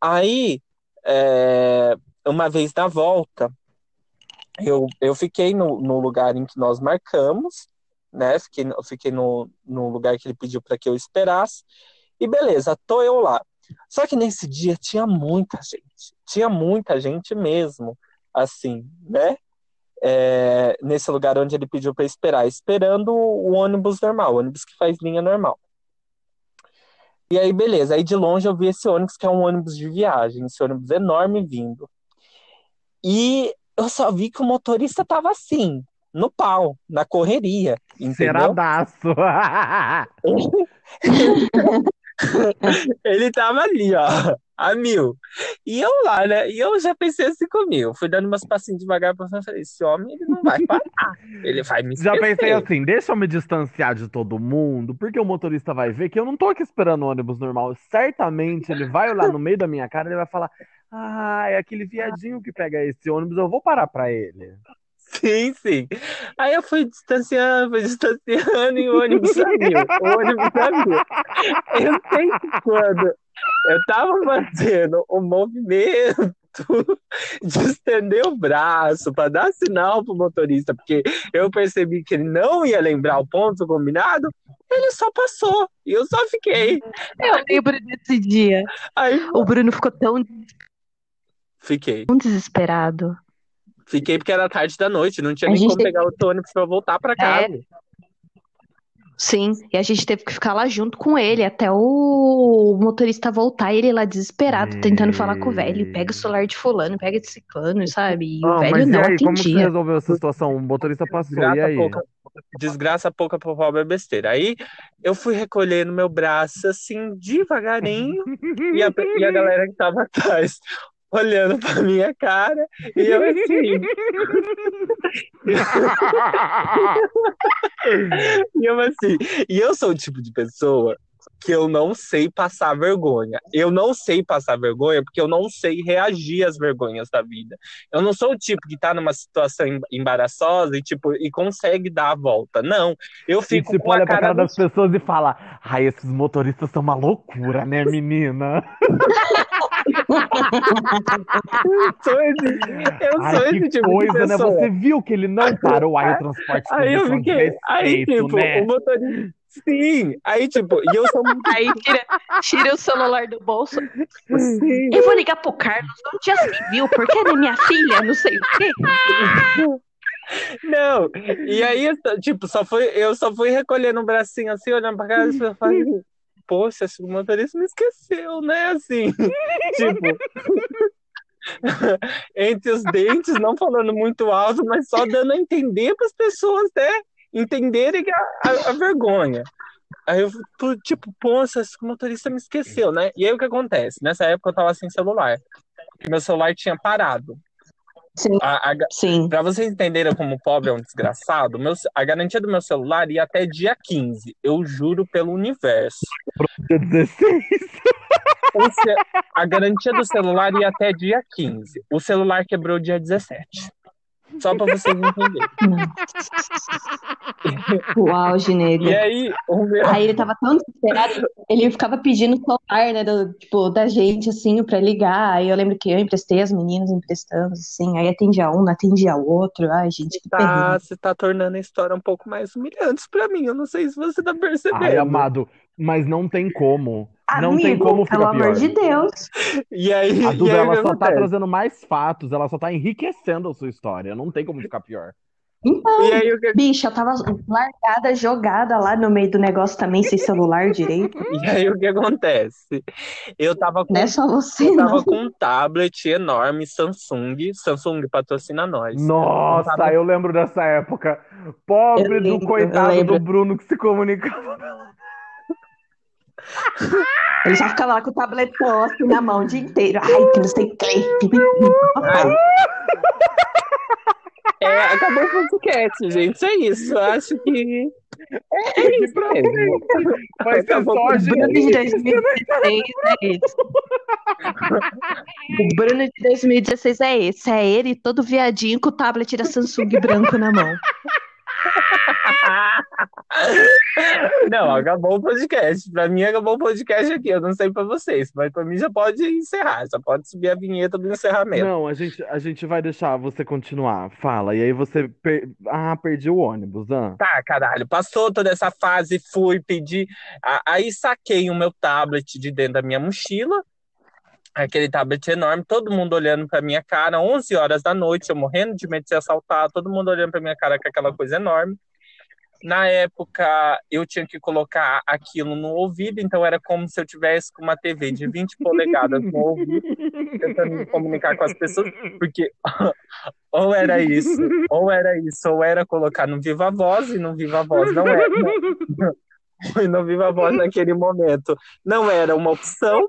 Aí, é, uma vez na volta, eu, eu fiquei no, no lugar em que nós marcamos, né? Fiquei, fiquei no, no lugar que ele pediu para que eu esperasse. E beleza, tô eu lá. Só que nesse dia tinha muita gente. Tinha muita gente mesmo, assim, né? É, nesse lugar onde ele pediu para esperar, esperando o ônibus normal, o ônibus que faz linha normal. E aí, beleza. Aí de longe eu vi esse ônibus que é um ônibus de viagem, esse ônibus enorme vindo. E eu só vi que o motorista tava assim, no pau, na correria, entendeu? Ceradaço. [laughs] Ele tava ali, ó, a mil. E eu lá, né? E eu já pensei assim comigo. Fui dando umas passinhos devagar pra frente. Falei, esse homem, ele não vai parar. Ele vai me Já esquecer. pensei assim, deixa eu me distanciar de todo mundo, porque o motorista vai ver que eu não tô aqui esperando o ônibus normal. Certamente ele vai olhar no meio da minha cara e ele vai falar: Ah, é aquele viadinho que pega esse ônibus, eu vou parar pra ele. Sim, sim. Aí eu fui distanciando, fui distanciando e o ônibus saiu. O ônibus saiu. Eu sei que quando eu tava fazendo o movimento [laughs] de estender o braço para dar sinal pro motorista, porque eu percebi que ele não ia lembrar o ponto combinado, ele só passou e eu só fiquei. Eu lembro desse dia. Aí O Bruno ficou tão fiquei. desesperado. Fiquei porque era tarde da noite, não tinha A nem como pegar outro ônibus para voltar para casa. Sim, e a gente teve que ficar lá junto com ele até o motorista voltar e ele lá desesperado, tentando falar com o velho. Pega o celular de fulano, pega de ciclano, sabe? E o Ah, velho mas e não aí, como que você atendia. resolveu essa situação? O motorista passou, e Desgraça aí? pouca, desgraça pouca pobre é besteira. Aí eu fui recolhendo meu braço assim, devagarinho, e a, e a galera que tava atrás olhando pra minha cara, e eu assim, e eu assim, e eu sou o tipo de pessoa que eu não sei passar vergonha. Eu não sei passar vergonha porque eu não sei reagir às vergonhas da vida. Eu não sou o tipo que tá numa situação em- embaraçosa e tipo e consegue dar a volta. Não, eu E fico tipo, com a olha pra cara cara das pessoas e fala: Ai, esses motoristas são uma loucura, né, menina? [laughs] sou esse, eu sou Ai, esse que tipo coisa, de né? Você viu que ele não parou aí o transporte Aí eu fiquei, aí desrespeito, tipo, né? o motorista, Sim, aí tipo, e eu sou muito. Aí tira, tira o celular do bolso. Sim. Eu vou ligar pro Carlos, não já se viu, porque ele é minha filha, não sei o quê. Não, e aí, tipo, só foi, eu só fui recolhendo um bracinho assim, olhando pra cara e eu falei, poxa, acho que o motorista me esqueceu, né? Assim, [laughs] tipo, [laughs] entre os dentes, não falando muito alto, mas só dando a entender para as pessoas, né? Entenderem a, a, a vergonha. Aí eu, tipo, poxa, acho que o motorista me esqueceu, né? E aí o que acontece? Nessa época eu tava sem celular. Meu celular tinha parado. Sim. A, a, Sim. Pra vocês entenderem como o pobre é um desgraçado, meu, a garantia do meu celular ia até dia 15. Eu juro pelo universo. Dia 16. O ce- a garantia do celular ia até dia 15. O celular quebrou dia 17. Só pra vocês entenderem. O auge, nego. E aí, o meu. Aí ele tava tão desesperado, ele ficava pedindo o celular, né, do, tipo, da gente, assim, pra ligar. Aí eu lembro que eu emprestei, as meninas emprestamos, assim. Aí atendia um, atendia o outro. Ai, gente, que Tá, terrível. você tá tornando a história um pouco mais humilhante pra mim. Eu não sei se você tá percebendo. Ai, amado, mas não tem como. Não tem Amigo, como pelo ficar amor pior. de Deus. E aí, A e Duda, aí ela que só tá trazendo mais fatos, ela só tá enriquecendo a sua história. Não tem como ficar pior. Então, E aí, que, bicha, eu tava largada, jogada lá no meio do negócio também, sem celular direito. [laughs] e aí o que acontece? Eu tava com Não é você, Eu tava com um tablet enorme Samsung. Samsung patrocina nós. Nossa, Tava- eu lembro dessa época. Pobre Eu do lembro, eu coitado do Bruno que se comunicava. Ele já ficava lá com o tabletão assim na mão o dia inteiro. Ai, que não sei o que. É, acabou o podcast, gente. É isso. Eu acho que. É, é isso mesmo. Vai ser Acabou só O Bruno de gente. 2016 é esse. O Bruno de 2016 é esse. É ele todo viadinho com o tablet da Samsung branco na mão. Não, acabou o podcast. Pra mim, acabou o podcast aqui. Eu não sei pra vocês, mas pra mim já pode encerrar. Já pode subir a vinheta do encerramento. Não, a gente, a gente vai deixar você continuar. Fala. E aí você. per- Ah, perdi o ônibus. Ah. Tá, caralho, passou toda essa fase, fui pedir. Aí saquei o meu tablet de dentro da minha mochila, aquele tablet enorme, todo mundo olhando pra minha cara, 11 horas da noite, eu morrendo de medo de ser assaltado, todo mundo olhando pra minha cara com aquela coisa enorme. Na época, eu tinha que colocar aquilo no ouvido, então era como se eu tivesse com uma TV de 20 polegadas no ouvido, tentando me comunicar com as pessoas, porque [laughs] ou era isso, ou era isso, ou era colocar no Viva Voz, e no Viva Voz não era. Não, [laughs] e no Viva Voz naquele momento não era uma opção.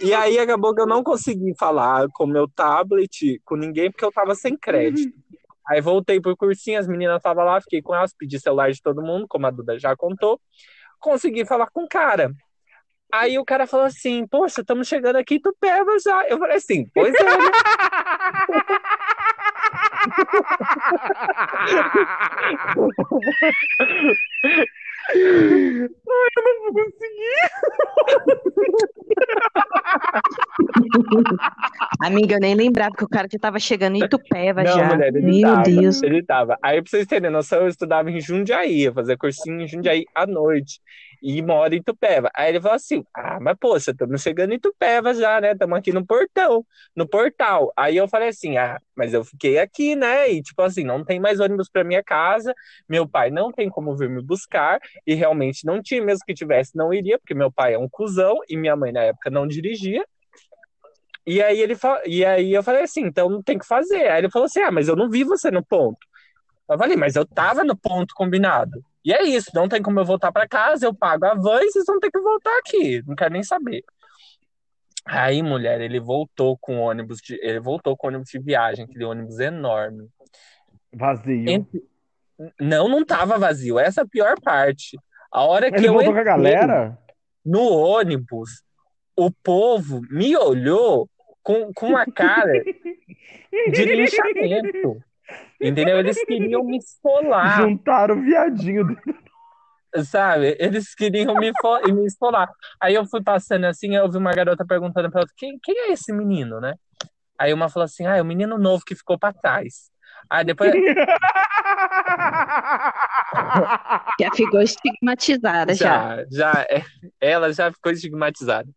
E aí acabou que eu não consegui falar com meu tablet, com ninguém, porque eu tava sem crédito. Aí voltei pro cursinho, as meninas estavam lá, fiquei com elas, pedi celular de todo mundo, como a Duda já contou. Consegui falar com o cara. Aí o cara falou assim, poxa, estamos chegando aqui em Tupéva já. Eu falei assim, pois é, né? [laughs] Não consegui. [laughs] Amiga, eu nem lembrava que o cara já tava chegando em Itupeva Não, já. mulher, ele Meu tava, Deus. ele tava. Aí, pra vocês terem noção, eu estudava em Jundiaí, eu fazia cursinho em Jundiaí à noite, e moro em Tupéva. Aí ele falou assim, ah, mas poxa, estamos chegando em Tupéva já, né? Estamos aqui no portão, no portal. Aí eu falei assim, ah, mas eu fiquei aqui, né? E tipo assim, não tem mais ônibus pra minha casa, meu pai não tem como vir me buscar, e realmente não tinha, mesmo que tivesse, não iria, porque meu pai é um cuzão, e minha mãe na época não dirigia. E aí ele e aí eu falei assim, então não tem que fazer. Aí ele falou assim: "Ah, mas eu não vi você no ponto". Eu falei: "Mas eu tava no ponto combinado". E é isso, não tem como eu voltar para casa, eu pago a van e vocês vão ter que voltar aqui. Não quero nem saber. Aí, mulher, ele voltou com ônibus de ele voltou com ônibus de viagem, aquele ônibus enorme. Vazio. Entre- Não, não tava vazio. Essa é a pior parte. A hora que Ele eu voltou com a galera? no ônibus, o povo me olhou com, com uma cara de [laughs] linchamento. Entendeu? Eles queriam me esfolar, Juntaram o viadinho dele. sabe? Eles queriam me, me esfolar. Aí eu fui passando assim, eu vi uma garota perguntando pra outra, quem, quem é esse menino, né? Aí uma falou assim, ah, é o menino novo que ficou pra trás. Aí depois, [laughs] Já ficou estigmatizada já. Já, já, é, ela já ficou estigmatizada.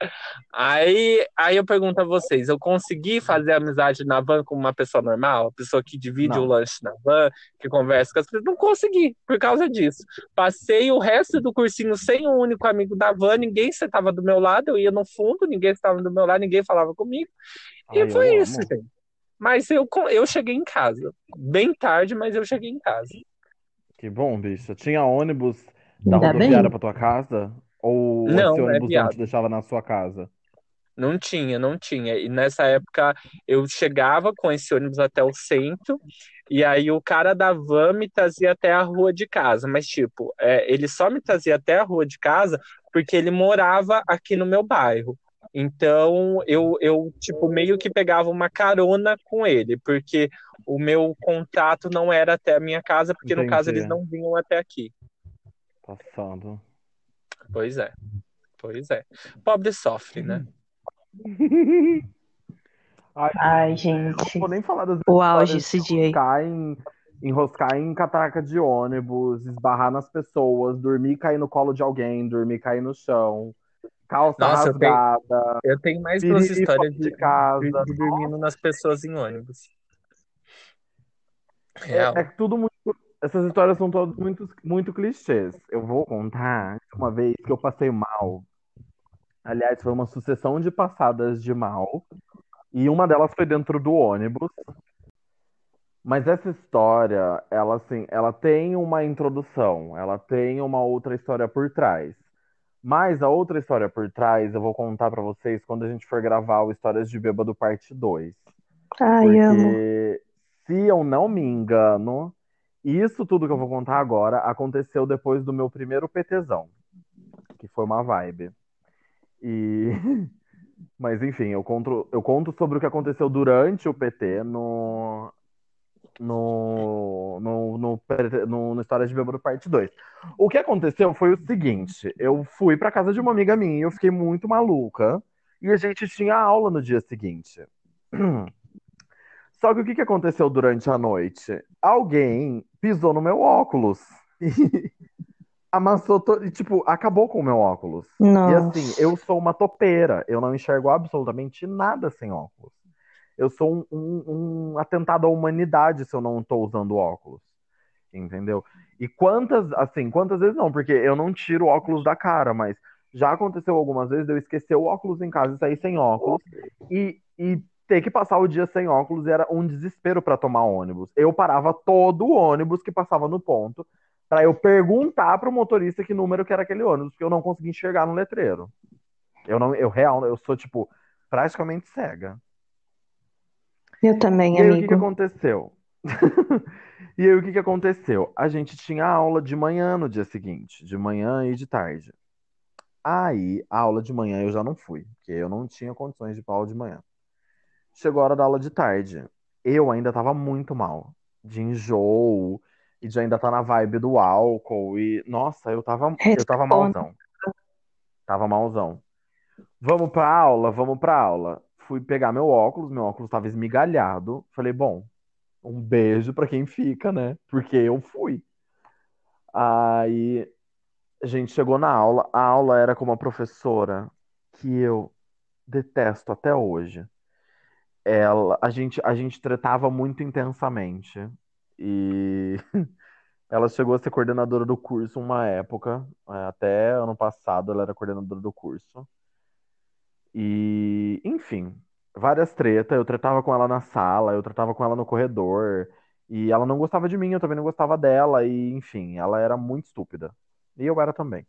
Aí, aí eu pergunto a vocês, eu consegui fazer amizade na van com uma pessoa normal? A pessoa que divide Não. o lanche na van, que conversa com as pessoas? Não consegui, por causa disso. Passei o resto do cursinho sem um único amigo da van, ninguém sentava do meu lado, eu ia no fundo, ninguém estava do meu lado, ninguém falava comigo. E Ai, eu foi amo. isso, gente. Mas eu, eu cheguei em casa. Bem tarde, mas eu cheguei em casa. Que bom, bicho. Tinha ônibus da Ainda rodoviária bem. pra tua casa? Ou Não, esse é ônibus não viado. te deixava na sua casa? Não tinha, não tinha. E nessa época eu chegava com esse ônibus até o centro, e aí o cara da van me trazia até a rua de casa. Mas, tipo, é, ele só me trazia até a rua de casa porque ele morava aqui no meu bairro. Então eu, eu tipo, meio que pegava uma carona com ele, porque o meu contato não era até a minha casa, porque no caso Entendi. eles não vinham até aqui. Passando. Pois é, pois é. Pobre sofre, né? [laughs] Ai, Ai, gente. não vou nem falar das O auge esse dia aí. enroscar em, enroscar em catraca de ônibus, esbarrar nas pessoas, dormir e cair no colo de alguém, dormir e cair no chão, calça Nossa, eu tenho, rasgada, eu tenho mais duas histórias de de, casa. de, de dormindo nas pessoas em ônibus. É, é tudo muito. Essas histórias são todas muito, muito clichês. Eu vou contar uma vez que eu passei mal. Aliás, foi uma sucessão de passadas de mal. E uma delas foi dentro do ônibus. Mas essa história, ela assim, ela tem uma introdução, ela tem uma outra história por trás. Mas a outra história por trás eu vou contar pra vocês quando a gente for gravar o Histórias de Bêbado parte 2. Ai, amo. Porque se eu não me engano, isso tudo que eu vou contar agora aconteceu depois do meu primeiro PTzão, que foi uma vibe. E [laughs] mas enfim, eu conto, eu conto sobre o que aconteceu durante o PT no no, no, no, no, no História de Bêbado Parte 2. O que aconteceu foi o seguinte: eu fui pra casa de uma amiga minha e eu fiquei muito maluca. E a gente tinha aula no dia seguinte. [clears throat] Só que o que que aconteceu durante a noite? Alguém pisou no meu óculos. E [laughs] amassou todo. E, tipo, acabou com o meu óculos. E Nossa. assim, eu sou uma topeira. Eu não enxergo absolutamente nada sem óculos. Eu sou um, um- um atentado à humanidade se eu não tô usando óculos. Entendeu? E quantas, assim, quantas vezes não? Porque eu não tiro o óculos da cara, mas já aconteceu algumas vezes de eu esquecer o óculos em casa e sair sem óculos. E, e ter que passar o dia sem óculos era um desespero para tomar ônibus. Eu parava todo o ônibus que passava no ponto para eu perguntar pro motorista que número que era aquele ônibus, porque eu não conseguia enxergar no letreiro. Eu não, eu real, eu sou tipo praticamente cega. Eu também, E aí, o que que amigo. aconteceu? [laughs] E aí, o que que aconteceu? A gente tinha aula de manhã no dia seguinte, de manhã e de tarde. Aí, a aula de manhã eu já não fui, porque eu não tinha condições de ir pra aula de manhã. Chegou a hora da aula de tarde. Eu ainda tava muito mal, de enjoo, e de ainda tá na vibe do álcool, e nossa, eu tava, eu tava Responda. malzão. Tava malzão. Vamos pra aula, vamos pra aula. Fui pegar meu óculos, meu óculos tava esmigalhado. Falei, bom, um beijo pra quem fica, né? Porque eu fui. Aí a gente chegou na aula. A aula era com uma professora que eu detesto até hoje. Ela, a gente, a gente tratava muito intensamente. E [laughs] ela chegou a ser coordenadora do curso uma época, é, até ano passado ela era coordenadora do curso. E, enfim, várias tretas. Eu tretava com ela na sala, eu tretava com ela no corredor. E ela não gostava de mim, eu também não gostava dela. E, enfim, ela era muito estúpida. E eu era também.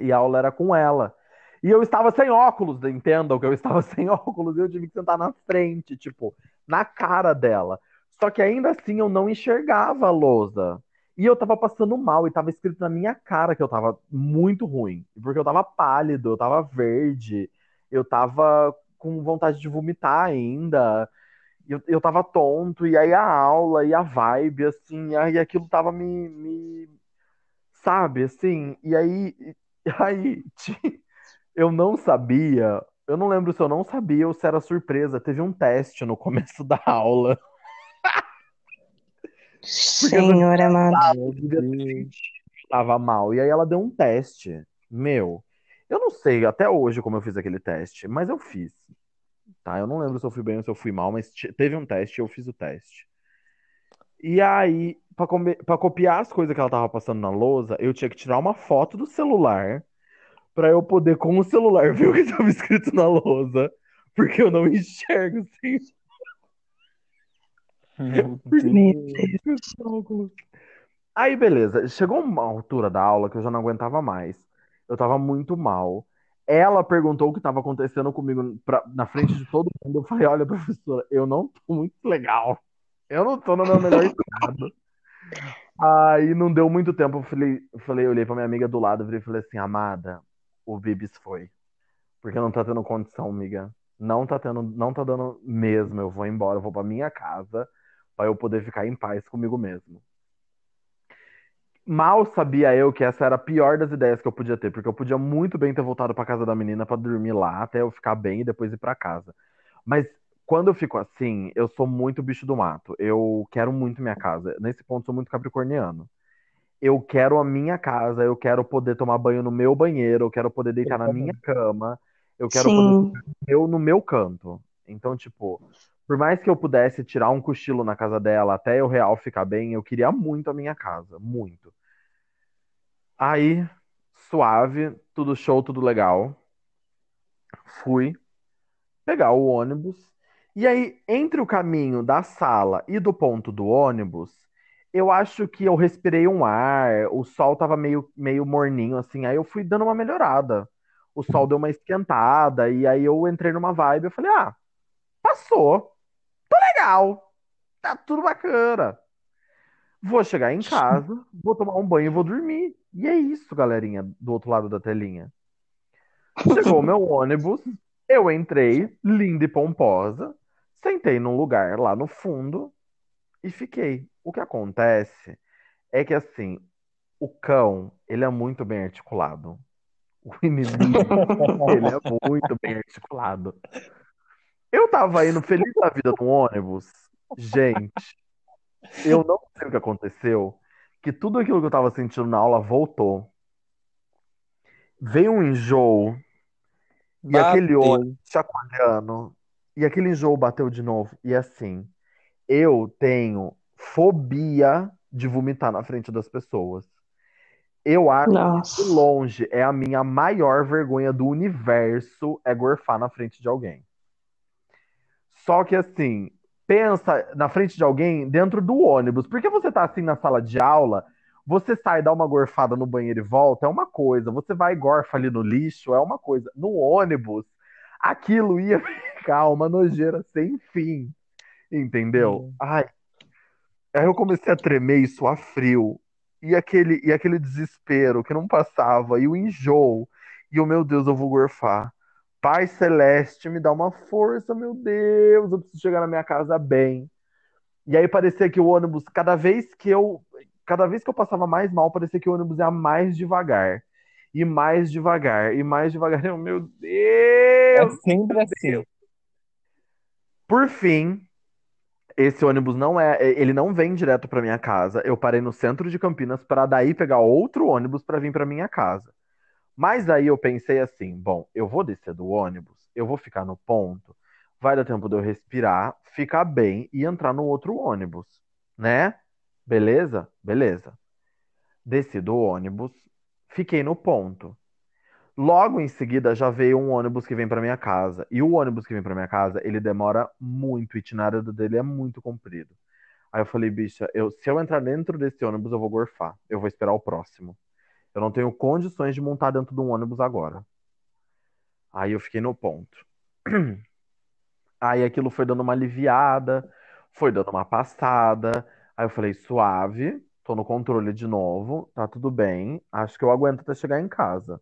E a aula era com ela. E eu estava sem óculos, entendam que eu estava [laughs] sem óculos eu tive que sentar na frente, tipo, na cara dela. Só que ainda assim eu não enxergava a lousa. E eu tava passando mal e tava escrito na minha cara que eu tava muito ruim. Porque eu tava pálido, eu tava verde, eu tava com vontade de vomitar ainda. Eu, eu tava tonto, e aí a aula e a vibe, assim, aí aquilo tava me, me sabe, assim, e aí, [laughs] aí eu não sabia, eu não lembro se eu não sabia ou se era surpresa, teve um teste no começo da aula. Senhor amado. Meu Deus. tava mal. E aí ela deu um teste. Meu, eu não sei até hoje como eu fiz aquele teste, mas eu fiz. Tá? Eu não lembro se eu fui bem ou se eu fui mal, mas teve um teste, eu fiz o teste. E aí, pra, pra copiar as coisas que ela tava passando na lousa, eu tinha que tirar uma foto do celular para eu poder, com o celular, [laughs] ver o que estava escrito na lousa, porque eu não enxergo assim. [laughs] Meu Deus. Aí, beleza. Chegou uma altura da aula que eu já não aguentava mais. Eu tava muito mal. Ela perguntou o que estava acontecendo comigo pra, na frente de todo mundo. Eu falei: Olha, professora, eu não tô muito legal. Eu não tô no meu melhor estado. Aí não deu muito tempo. Eu falei, eu falei, eu olhei pra minha amiga do lado e falei assim: Amada, o Bibis foi. Porque não tá tendo condição, amiga. Não tá tendo, não tá dando mesmo. Eu vou embora, eu vou pra minha casa para eu poder ficar em paz comigo mesmo. Mal sabia eu que essa era a pior das ideias que eu podia ter, porque eu podia muito bem ter voltado para casa da menina para dormir lá até eu ficar bem e depois ir para casa. Mas quando eu fico assim, eu sou muito bicho do mato. Eu quero muito minha casa. Nesse ponto sou muito capricorniano. Eu quero a minha casa, eu quero poder tomar banho no meu banheiro, eu quero poder deitar na minha cama, eu quero Sim. poder eu no meu canto. Então, tipo, por mais que eu pudesse tirar um cochilo na casa dela até eu real ficar bem, eu queria muito a minha casa, muito. Aí, suave, tudo show, tudo legal. Fui pegar o ônibus. E aí, entre o caminho da sala e do ponto do ônibus, eu acho que eu respirei um ar, o sol tava meio, meio morninho, assim, aí eu fui dando uma melhorada. O sol deu uma esquentada, e aí eu entrei numa vibe, eu falei, ah, passou, tô legal, tá tudo bacana. Vou chegar em casa, vou tomar um banho e vou dormir. E é isso, galerinha, do outro lado da telinha. Chegou o meu ônibus, eu entrei, linda e pomposa, sentei num lugar lá no fundo e fiquei. O que acontece é que, assim, o cão, ele é muito bem articulado. O [laughs] inimigo, ele é muito bem articulado. Eu tava indo feliz da vida no ônibus. Gente, eu não sei o que aconteceu, que tudo aquilo que eu tava sentindo na aula voltou. Veio um enjoo e aquele ônibus chacoalhando e aquele enjoo bateu de novo. E assim, eu tenho fobia de vomitar na frente das pessoas. Eu acho que Nossa. de longe é a minha maior vergonha do universo é gorfar na frente de alguém. Só que assim, pensa na frente de alguém dentro do ônibus. Porque você tá assim na sala de aula, você sai, dá uma gorfada no banheiro e volta, é uma coisa. Você vai e gorfa ali no lixo, é uma coisa. No ônibus, aquilo ia [laughs] ficar uma nojeira sem fim. Entendeu? Hum. Ai. Aí eu comecei a tremer e suar frio. E aquele, e aquele desespero que não passava, e o enjoo. E o meu Deus, eu vou gorfar. Pai Celeste, me dá uma força, meu Deus, eu preciso chegar na minha casa bem. E aí parecia que o ônibus, cada vez que eu, cada vez que eu passava mais mal, parecia que o ônibus ia mais devagar. E mais devagar, e mais devagar. [laughs] Eu, meu É Deus! sempre assim. Por fim, esse ônibus não é, ele não vem direto para minha casa. Eu parei no centro de Campinas para daí pegar outro ônibus para vir para minha casa. Mas aí eu pensei assim, bom, eu vou descer do ônibus, eu vou ficar no ponto, vai dar tempo de eu respirar, ficar bem e entrar no outro ônibus, né? Beleza? Beleza. Desci do ônibus, fiquei no ponto. Logo em seguida já veio um ônibus que vem para minha casa. E o ônibus que vem para minha casa, ele demora muito, o itinerário dele é muito comprido. Aí eu falei, bicha, eu, se eu entrar dentro desse ônibus, eu vou gorfar. Eu vou esperar o próximo. Eu não tenho condições de montar dentro de um ônibus agora. Aí eu fiquei no ponto. [clears throat] Aí aquilo foi dando uma aliviada, foi dando uma passada. Aí eu falei, suave, tô no controle de novo, tá tudo bem. Acho que eu aguento até chegar em casa.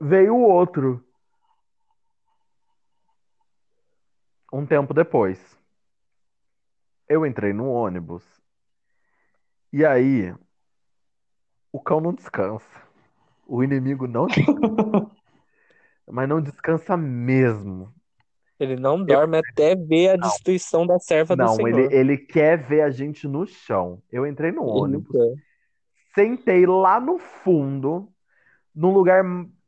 Veio o outro. Um tempo depois. Eu entrei no ônibus. E aí, o cão não descansa. O inimigo não descansa. [laughs] Mas não descansa mesmo. Ele não dorme até ver a Não. destruição da serva do Não, Senhor. ele, ele quer ver a gente no chão. Eu entrei no ônibus, sentei lá no fundo, num lugar,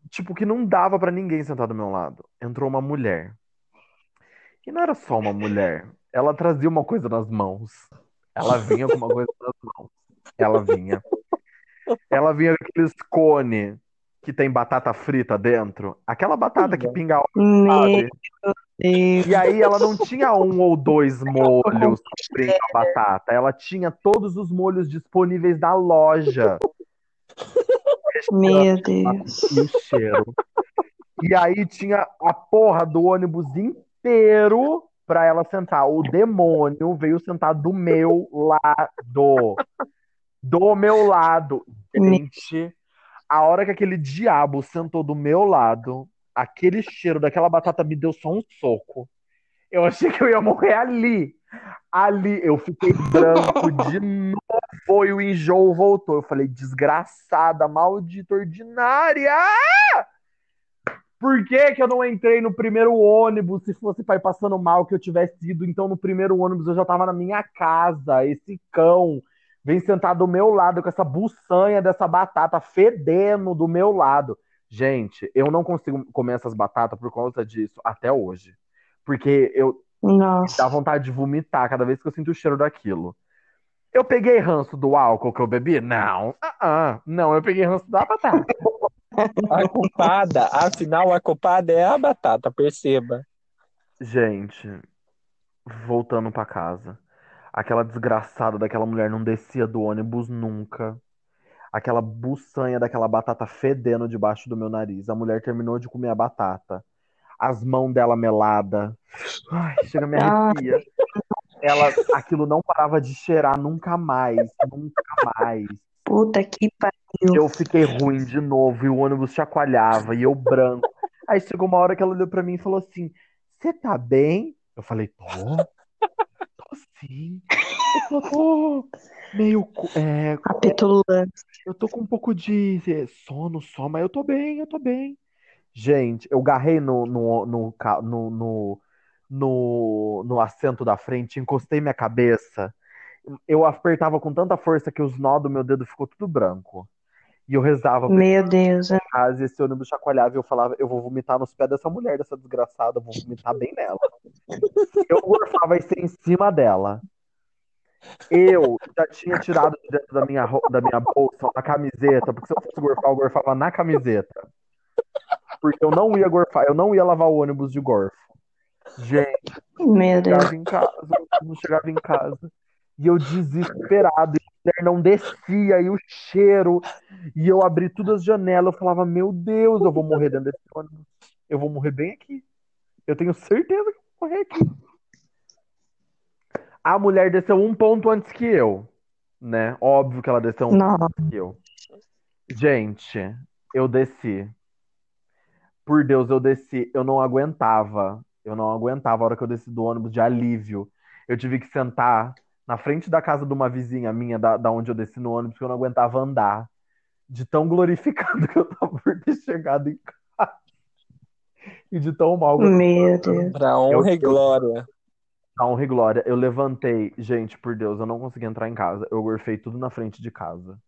tipo, que não dava pra ninguém sentar do meu lado. Entrou uma mulher. E não era só uma mulher. Ela trazia uma coisa nas mãos. Ela vinha com uma coisa nas mãos. Ela vinha. Ela vinha com aqueles cone que tem batata frita dentro. Aquela batata que pinga óleo, sabe? E aí ela não tinha um ou dois [laughs] molhos a batata. Ela tinha todos os molhos disponíveis da loja. Meu Deus. E cheiro. E aí tinha a porra do ônibus inteiro pra ela sentar. O demônio veio sentar do meu lado. Do meu lado. Gente, a hora que aquele diabo sentou do meu lado, aquele cheiro daquela batata me deu só um soco. Eu achei que eu ia morrer ali. Ali eu fiquei [laughs] branco de novo e o enjoo voltou. Eu falei, desgraçada, maldita, ordinária! Por que que eu não entrei no primeiro ônibus se fosse pai passando mal que eu tivesse ido? Então no primeiro ônibus eu já tava na minha casa. Esse cão vem sentar do meu lado com essa buçanha dessa batata fedendo do meu lado. Gente, eu não consigo comer essas batatas por causa disso até hoje. Porque eu Nossa. dá vontade de vomitar cada vez que eu sinto o cheiro daquilo. Eu peguei ranço do álcool que eu bebi? Não. Ah, ah. Não, eu peguei ranço da batata. [laughs] A culpada, afinal, a culpada é a batata, perceba. Gente, voltando pra casa. Aquela desgraçada daquela mulher não descia do ônibus nunca. Aquela buçanha daquela batata fedendo debaixo do meu nariz. A mulher terminou de comer a batata. As mãos dela melada. Ai, chega a me arrepia. Ela, aquilo não parava de cheirar nunca mais, nunca mais. Puta que pariu. Eu fiquei ruim de novo e o ônibus chacoalhava e eu branco. Aí chegou uma hora que ela olhou pra mim e falou assim: Você tá bem? Eu falei: Tô. Sim. Eu [laughs] tô, meio. É, A petulância. eu tô com um pouco de eh, sono só, mas eu tô bem, eu tô bem. Gente, eu garrei no, no, no, no, no, no, no assento da frente, encostei minha cabeça. Eu apertava com tanta força que os nós do meu dedo ficou tudo branco. E eu rezava Meu Deus. é. casa esse ônibus chacoalhava e eu falava, eu vou vomitar nos pés dessa mulher, dessa desgraçada, eu vou vomitar bem nela. Gorfava isso em cima dela. Eu já tinha tirado de dentro da minha, da minha bolsa uma camiseta, porque se eu fosse gorfar, eu gorfava na camiseta. Porque eu não ia gorfar, eu não ia lavar o ônibus de gorfo. Gente, Meu Deus. chegava em casa, não chegava em casa. E eu desesperado, e mulher não descia, e o cheiro. E eu abri todas as janelas, eu falava, meu Deus, eu vou morrer dentro desse ônibus. Eu vou morrer bem aqui. Eu tenho certeza que eu vou morrer aqui. A mulher desceu um ponto antes que eu, né? Óbvio que ela desceu um Não. ponto antes que eu. Gente, eu desci. Por Deus, eu desci. Eu não aguentava. Eu não aguentava a hora que eu desci do ônibus de alívio. Eu tive que sentar na frente da casa de uma vizinha minha, da, da onde eu desci no ônibus, porque eu não aguentava andar. De tão glorificado que eu tava por ter chegado em casa. E de tão mal que eu Meu Deus. Pra honra Eu- e glória. A honra e glória. Eu levantei. Gente, por Deus, eu não consegui entrar em casa. Eu gorfei tudo na frente de casa.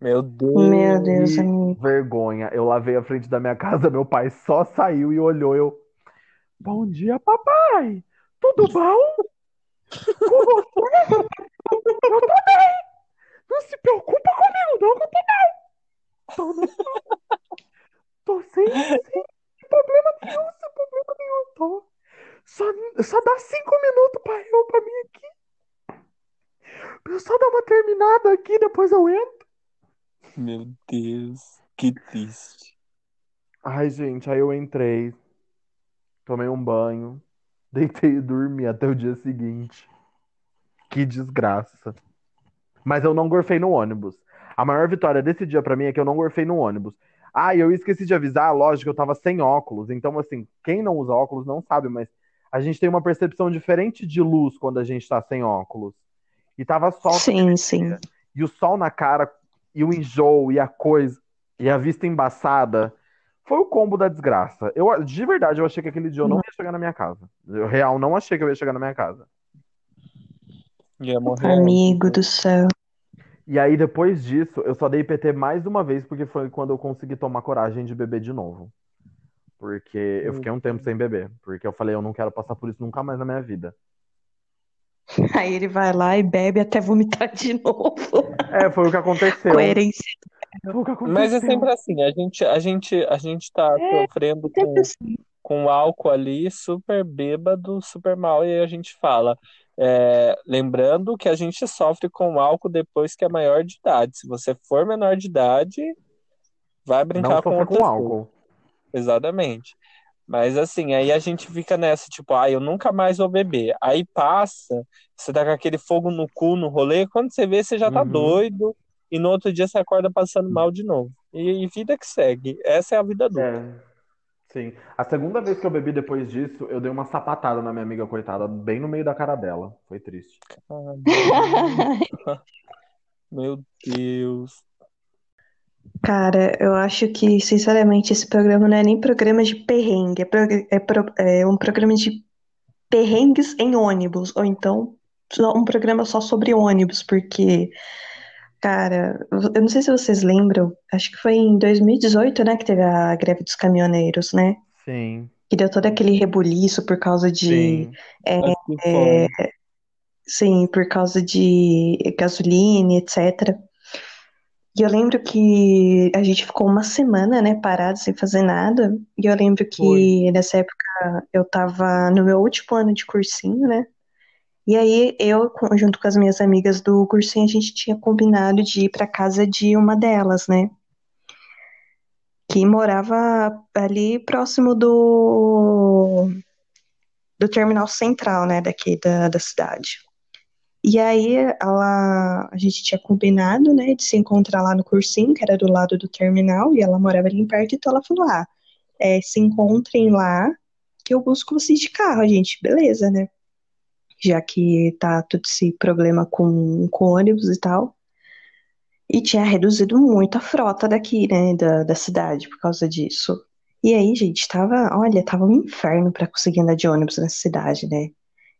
Meu Deus. Meu Deus, amigo. vergonha. Eu lavei a frente da minha casa. Meu pai só saiu e olhou. Eu. Bom dia, papai. Tudo [laughs] bom? Com você? Eu tô bem. Não se preocupa comigo, não, que eu tô bem. Tô, no... tô sem, sem problema nenhum, sem problema nenhum. Tô. Só, só dá cinco minutos pra eu, pra mim aqui. Eu só dar uma terminada aqui, depois eu entro. Meu Deus. Que triste. Ai, gente, aí eu entrei, tomei um banho, [laughs] deitei e dormi até o dia seguinte. Que desgraça. Mas eu não gorfei no ônibus. A maior vitória desse dia pra mim é que eu não gorfei no ônibus. Ah, e eu esqueci de avisar, lógico, eu tava sem óculos. Então, assim, quem não usa óculos não sabe, mas a gente tem uma percepção diferente de luz quando a gente tá sem óculos. E tava sol Sim, sim. e o sol na cara, e o enjoo, e a coisa, e a vista embaçada, Foi o combo da desgraça. Eu, de verdade, eu achei que aquele dia eu não ia chegar na minha casa. Eu, real, não achei que eu ia chegar na minha casa. Ia morrer. Amigo do céu. E aí, depois disso, eu só dei PT mais uma vez, porque foi quando eu consegui tomar coragem de beber de novo. Porque eu fiquei um tempo sem beber. Porque eu falei, eu não quero passar por isso nunca mais na minha vida. [laughs] Aí ele vai lá e bebe até vomitar de novo. É, foi o que aconteceu. Coerência. Foi o que aconteceu. Mas é sempre assim, a gente, a gente, a gente tá É, sofrendo com, assim. com álcool ali, super bêbado, super mal, e aí a gente fala. É, lembrando que a gente sofre com álcool depois que é maior de idade. Se você for menor de idade, vai Não brincar com sofra outras com coisas. Exatamente. Mas assim, aí a gente fica nessa, tipo, ah, eu nunca mais vou beber. Aí passa, você tá com aquele fogo no cu no rolê, quando você vê, você já tá Uhum. doido, e no outro dia você acorda passando mal de novo. E, e vida que segue. Essa é a vida adulta. É. Sim. A segunda vez que eu bebi depois disso, eu dei uma sapatada na minha amiga, coitada, bem no meio da cara dela. Foi triste. [laughs] Meu Deus. Cara, eu acho que, sinceramente, esse programa não é nem programa de perrengue, é, prog- é pro- é um programa de perrengues em ônibus, ou então um programa só sobre ônibus, porque, cara, eu não sei se vocês lembram, acho que foi em 2018, né, que teve a greve dos caminhoneiros, né? Sim, Que deu todo aquele rebuliço por causa de, sim. É, foi. sim, por causa de gasolina, etc. E eu lembro que a gente ficou uma semana, né, parado sem fazer nada. E eu lembro que Foi. nessa época eu tava no meu último ano de cursinho, né? E aí eu, junto com as minhas amigas do cursinho, a gente tinha combinado de ir pra casa de uma delas, né? Que morava ali próximo do, do terminal central, né, daqui da, da cidade. E aí ela, a gente tinha combinado, né, de se encontrar lá no cursinho, que era do lado do terminal, e ela morava ali em perto, então ela falou, ah, é, se encontrem lá, que eu busco vocês de carro, a gente, beleza, né? Já que tá todo esse problema com, com ônibus e tal. E tinha reduzido muito a frota daqui, né, da, da cidade por causa disso. E aí, gente, tava, olha, tava um inferno pra conseguir andar de ônibus nessa cidade, né?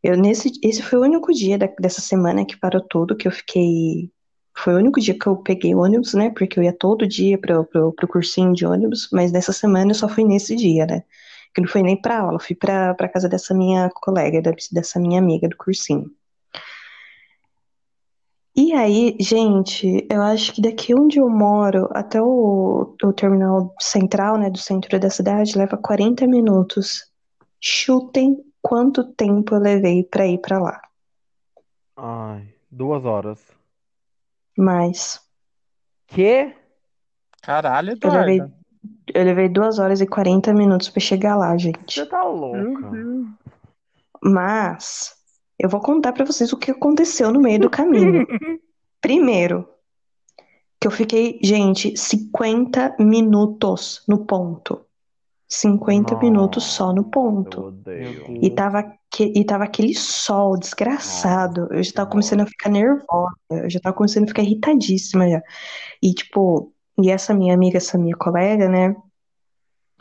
Eu nesse, esse foi o único dia da- dessa semana que parou tudo, que eu fiquei. Foi o único dia que eu peguei ônibus, né? Porque eu ia todo dia pro, pro, pro cursinho de ônibus, mas nessa semana eu só fui nesse dia, né? Que não foi nem pra aula, fui pra, pra casa dessa minha colega, dessa minha amiga do cursinho. E aí, gente, eu acho que daqui onde eu moro até o, o terminal central, né, do centro da cidade, leva 40 minutos. Chutem quanto tempo eu levei pra ir pra lá. Ai, duas horas. Mas Quê? Caralho, eu levei, Eduardo. eu levei 2 horas e 40 minutos pra chegar lá, gente. Você tá louca. Uhum. Mas eu vou contar pra vocês o que aconteceu no meio do caminho. [laughs] Primeiro, que eu fiquei, gente, 50 minutos no ponto. 50 minutos só no Nossa, ponto. E tava, que, e tava aquele sol desgraçado. Nossa, Eu já tava começando a ficar nervosa. Eu já tava começando a ficar irritadíssima já. E, tipo, e essa minha amiga, essa minha colega, né?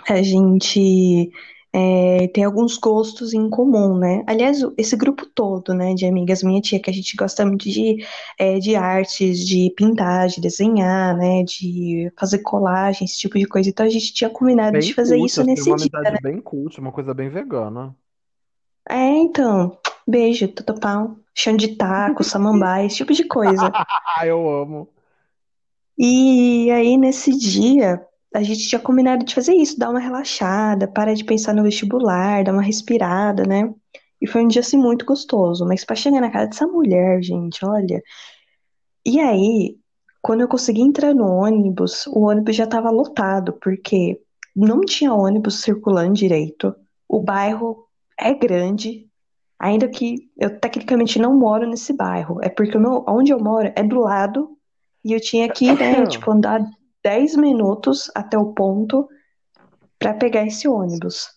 A gente é, tem alguns gostos em comum, né? Aliás, esse grupo todo, né, de amigas minha tia, que a gente gosta muito de, é, de artes, de pintar, de desenhar, né? De fazer colagem, esse tipo de coisa. Então a gente tinha combinado de Bem fazer cult, isso assim, nesse uma dia, amizade né? bem cult, uma coisa bem vegana. É, então, beijo, tudo pau, chão de taco, samambaia, [laughs] esse tipo de coisa. [laughs] Eu amo. E aí, nesse dia, a gente tinha combinado de fazer isso, dar uma relaxada, parar de pensar no vestibular, dar uma respirada, né? E foi um dia, assim, muito gostoso. Mas pra chegar na casa dessa mulher, gente, olha. E aí, quando eu consegui entrar no ônibus, o ônibus já tava lotado, porque não tinha ônibus circulando direito. O bairro é grande, ainda que eu tecnicamente não moro nesse bairro. É porque meu, onde eu moro é do lado e eu tinha que, né, [coughs] tipo, andar 10 minutos até o ponto pra pegar esse ônibus.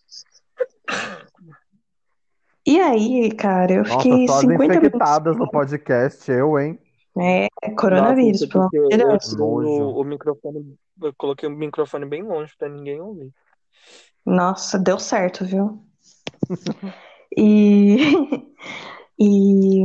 E aí, cara, eu Nossa, fiquei só as 50 minutos. infectadas no podcast, eu, hein? É, coronavírus, Nossa, pelo amor de eu Deus. o, o microfone, eu coloquei o microfone bem longe pra ninguém ouvir. Nossa, deu certo, viu? [laughs] E, [laughs] e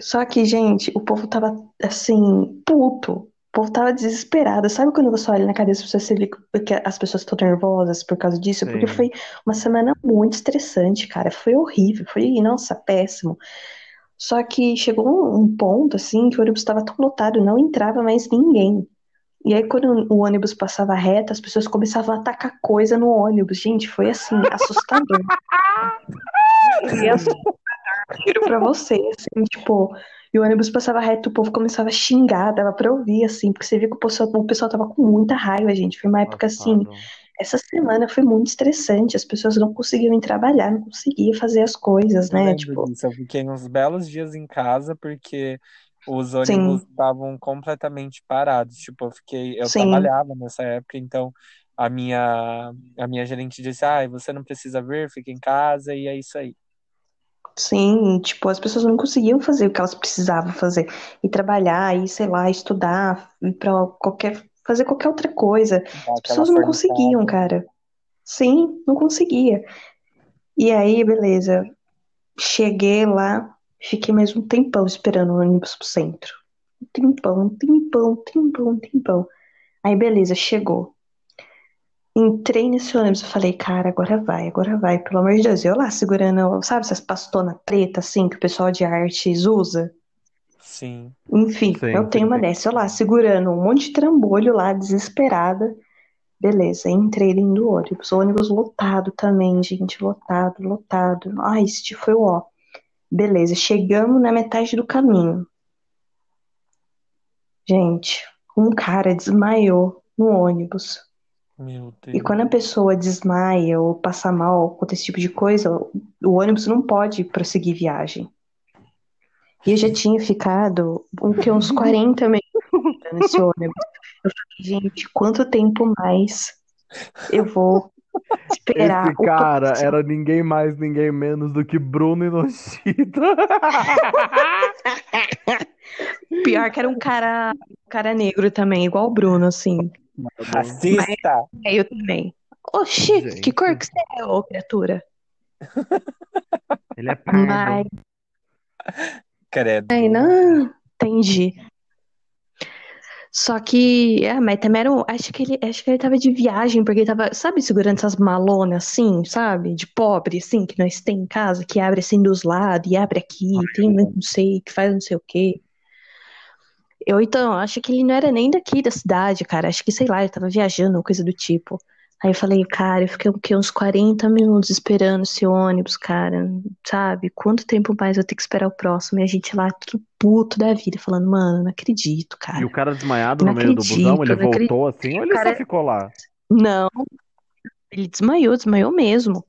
só que, gente, o povo tava assim, puto. O povo tava desesperado. Sabe quando você olha na cabeça pessoas, você vê que as pessoas estão nervosas por causa disso? Porque Sim. foi uma semana muito estressante, cara. Foi horrível, foi, nossa, péssimo. Só que chegou um, um ponto, assim, que o ônibus estava tão lotado, não entrava mais ninguém. E aí, quando o ônibus passava reto, as pessoas começavam a atacar coisa no ônibus. Gente, foi assim, [laughs] assustador. Foi assustador, juro pra você, assim, tipo, e o ônibus passava reto, o povo começava a xingar, dava pra ouvir, assim, porque você via que o pessoal, o pessoal tava com muita raiva, gente. Foi uma época assim, essa semana foi muito estressante, as pessoas não conseguiam ir trabalhar, não conseguiam fazer as coisas, Eu né? lembro Tipo, disso, eu fiquei uns belos dias em casa porque os ônibus estavam completamente parados. Tipo, eu fiquei, eu sim. trabalhava nessa época, então a minha a minha gerente disse: "Ah, você não precisa vir, fica em casa" e é isso aí. Sim, tipo, as pessoas não conseguiam fazer o que elas precisavam fazer. Ir trabalhar, ir, sei lá, estudar, pra qualquer, fazer qualquer outra coisa. Dá As pessoas não conseguiam, cara. Sim, não conseguia. E aí, beleza. Cheguei lá, fiquei mais um tempão esperando o ônibus pro centro. Um tempão, um tempão, um tempão, um tempão. Aí, beleza, chegou. Entrei nesse ônibus, eu falei, cara, agora vai, agora vai, pelo amor de Deus. Eu lá segurando, sabe essas pastonas pretas, assim, que o pessoal de artes usa? Sim. Enfim, Sim, eu tenho uma dessa, eu lá segurando um monte de trambolho lá, desesperada. Beleza, entrei dentro do ônibus. O ônibus lotado também, gente, lotado, lotado. Ai, esse foi o ó. Beleza, chegamos na metade do caminho. Gente, um cara desmaiou no ônibus. Meu E Deus. quando a pessoa desmaia ou passa mal com esse tipo de coisa, o ônibus não pode prosseguir viagem. E eu já tinha ficado um, que, uns 40 [laughs] minutos nesse ônibus. Eu falei, gente, quanto tempo mais eu vou esperar Esse cara próximo? era ninguém mais, ninguém menos do que Bruno Inoshita. [laughs] Pior que era um cara, um cara negro também, igual o Bruno, assim. Racista. É, eu também. Oxi, Gente. que cor que você é, ô criatura? Ele é pardo. Mas, Credo. aí, não, entendi. Só que, é, mas também era um, acho que ele, acho que ele tava de viagem, porque ele tava, sabe, segurando essas malonas assim, sabe, de pobre, assim, que nós tem em casa, que abre assim dos lados, e abre aqui, tem não sei, que faz não sei o quê. Eu, então, acho que ele não era nem daqui da cidade, cara, acho que, sei lá, ele tava viajando, coisa do tipo. Aí eu falei, cara, eu fiquei o quê, uns 40 minutos esperando esse ônibus, cara, sabe? Quanto tempo mais eu ter que esperar o próximo? E a gente lá, tudo puto da vida, falando, mano, não acredito, cara. E o cara desmaiado Não no meio do busão, ele não acredito. voltou assim ou ele Cara, só ficou lá? Não, ele desmaiou, desmaiou mesmo.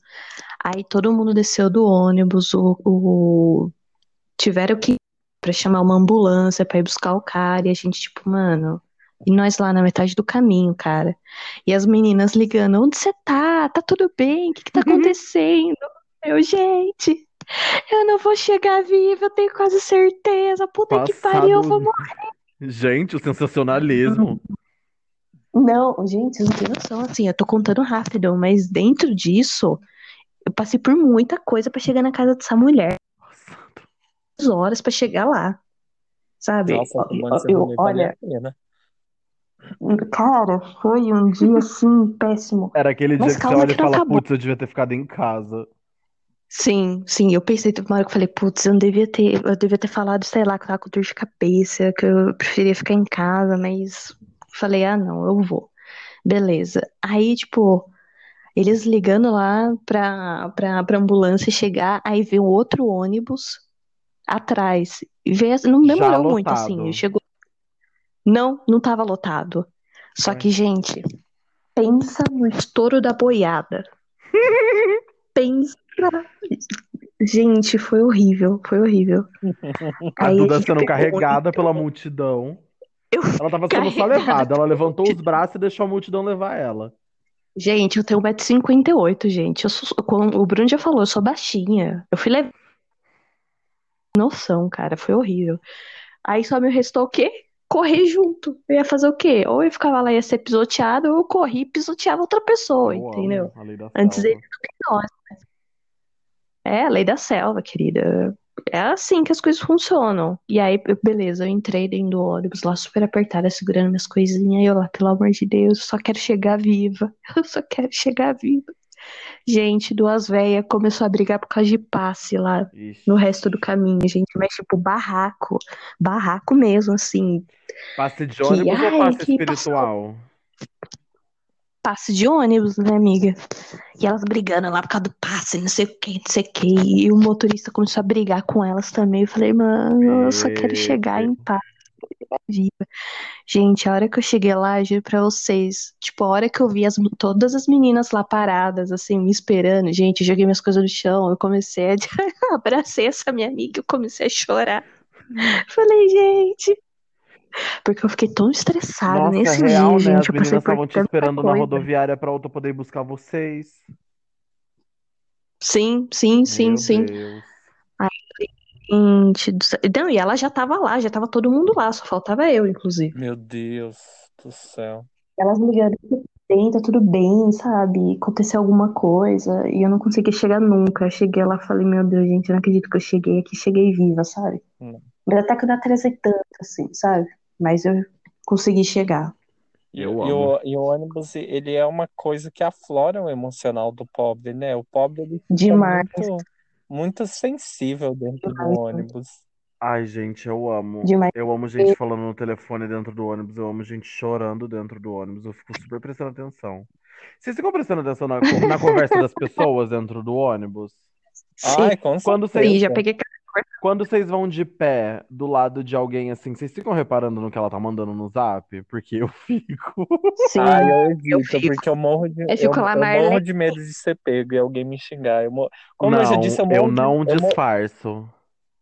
Aí todo mundo desceu do ônibus, o, o- tiveram que pra chamar uma ambulância pra ir buscar o cara, e a gente, tipo, mano, e nós lá na metade do caminho, cara. E as meninas ligando, onde você tá? Tá tudo bem? O que que tá acontecendo? Eu, gente, eu não vou chegar viva, eu tenho quase certeza. Puta que pariu, eu vou Passado. Gente, o sensacionalismo. Não, gente, não tem noção, assim, eu tô contando rápido, mas dentro disso, eu passei por muita coisa pra chegar na casa dessa mulher, horas pra chegar lá, sabe? Nossa, Eu- mano, eu- vale olha, pena. cara, foi um dia assim, péssimo. Era aquele Mas dia que você olha e que não fala, acabou. putz, eu devia ter ficado em casa. Sim, sim, eu pensei, teve uma hora que eu falei, putz, eu não devia ter, eu devia ter falado, sei lá, que eu tava com dor de cabeça, que eu preferia ficar em casa, mas falei, ah, não, eu vou. Beleza. Aí, tipo, eles ligando lá pra, pra, pra ambulância chegar, aí veio outro ônibus atrás. Veio, não demorou muito, assim, chegou. Não, não tava lotado. Só Ué. que, gente, pensa no estouro da boiada. [laughs] Pensa. Gente, foi horrível, foi horrível. A Aí Duda sendo carregada pela multidão. eu Ela tava sendo só levada. Ela levantou os braços e deixou a multidão levar ela. Gente, eu tenho 1,58m, gente. Eu sou, como o Bruno já falou, eu sou baixinha. Eu fui levada noção, cara. Foi horrível. Aí só me restou o quê? Correr junto. Eu ia fazer o quê? Ou eu ficava lá e ia ser pisoteado, ou eu corri e pisoteava outra pessoa, Eu entendeu? Antes ele do que nós. É a lei da selva, querida. É assim que as coisas funcionam. E aí, beleza, eu entrei dentro do ônibus lá super apertada, segurando minhas coisinhas. E eu lá, pelo amor de Deus, eu só quero chegar viva. [laughs] Eu só quero chegar viva. Gente, duas velhas começou a brigar por causa de passe lá Ixi. no resto do caminho, gente. Mas, tipo, barraco. Barraco mesmo, assim. Passe de Que, ônibus ou ai, passe que espiritual? passe de ônibus, né, amiga? E elas brigando lá por causa do passe, não sei o que, não sei o que. E o motorista começou a brigar com elas também. Eu falei, mano, eu só quero chegar em paz. Viva. Gente, a hora que eu cheguei lá, eu juro pra vocês, tipo, a hora que eu vi as, todas as meninas lá paradas, assim, me esperando, gente, eu joguei minhas coisas no chão, eu comecei a [laughs] abracei essa minha amiga, eu comecei a chorar. Falei, gente, porque eu fiquei tão estressada Nossa, nesse real, dia, né? As gente, eu passei meninas estavam te esperando na coisa. rodoviária pra outra poder buscar vocês. Sim, sim, sim, Meu sim. Deus. Gente do céu. Não, e ela já tava lá, já tava todo mundo lá, só faltava eu, inclusive. Meu Deus do céu. Elas me ligaram, tudo bem, tá tudo bem, sabe? Aconteceu alguma coisa, e eu não consegui chegar nunca. Eu cheguei lá e falei, meu Deus, gente, eu não acredito que eu cheguei aqui, cheguei viva, sabe? Hum. Mas até que eu não atrasei tanto, assim, sabe? Mas eu consegui chegar. E, Eu e o, e o ônibus, ele é uma coisa que aflora o emocional do pobre, né? O pobre, ele fica Demais. muito, muito sensível dentro do ônibus. Ai, gente, eu amo. Demais. Eu amo gente falando no telefone dentro do ônibus. Eu amo gente chorando dentro do ônibus. Eu fico super prestando atenção. Vocês ficam prestando atenção na, na conversa das pessoas dentro do ônibus? Sim, Ai, com Quando certeza. sim, já peguei Quando vocês vão de pé do lado de alguém assim, vocês ficam reparando no que ela tá mandando no zap? Porque eu [laughs] fico. Sim. Ai, eu evito, fico. porque eu morro de, Eu lá, eu morro de medo de ser pego e alguém me xingar. Eu morro- Como eu já Não, disse, eu eu morro de, não eu morro, disfarço.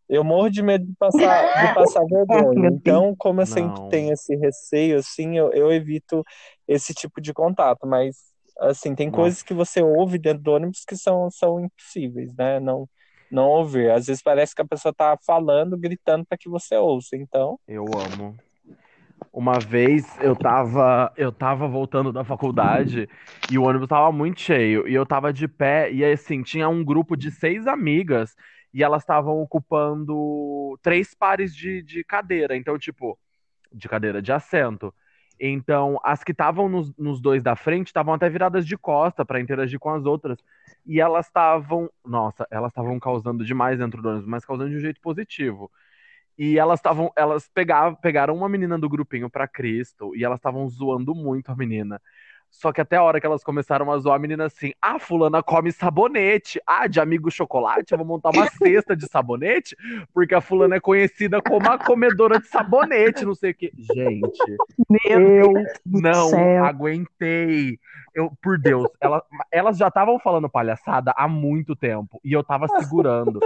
eu morro de medo de passar, de [laughs] passar vergonha. Então, como eu sempre Não. tenho esse receio, assim, eu, eu evito esse tipo de contato. Mas, assim, tem coisas que você ouve dentro do ônibus que são, são impossíveis, né? Não, não ouvir. Às vezes parece que a pessoa tá falando, gritando para que você ouça. Então, Eu amo. Uma vez eu tava, eu tava voltando da faculdade e o ônibus tava muito cheio. E eu tava de pé, e assim, tinha um grupo de seis amigas e elas estavam ocupando três pares de, de cadeira. Então, tipo, de cadeira, de assento. Então, as que estavam nos, nos dois da frente estavam até viradas de costa pra interagir com as outras. E elas estavam. Nossa, elas estavam causando demais dentro do ônibus, mas causando de um jeito positivo. E elas estavam, elas pegavam, pegaram uma menina do grupinho pra Cristo e elas estavam zoando muito a menina. Só que até a hora que elas começaram a zoar a menina assim, ah, fulana come sabonete. Ah, de amigo chocolate, eu vou montar uma [laughs] cesta de sabonete, porque a fulana é conhecida como a comedora de sabonete, não sei o quê. Gente, Meu eu Deus não aguentei. Eu, por Deus, ela- elas já estavam falando palhaçada há muito tempo e eu tava segurando.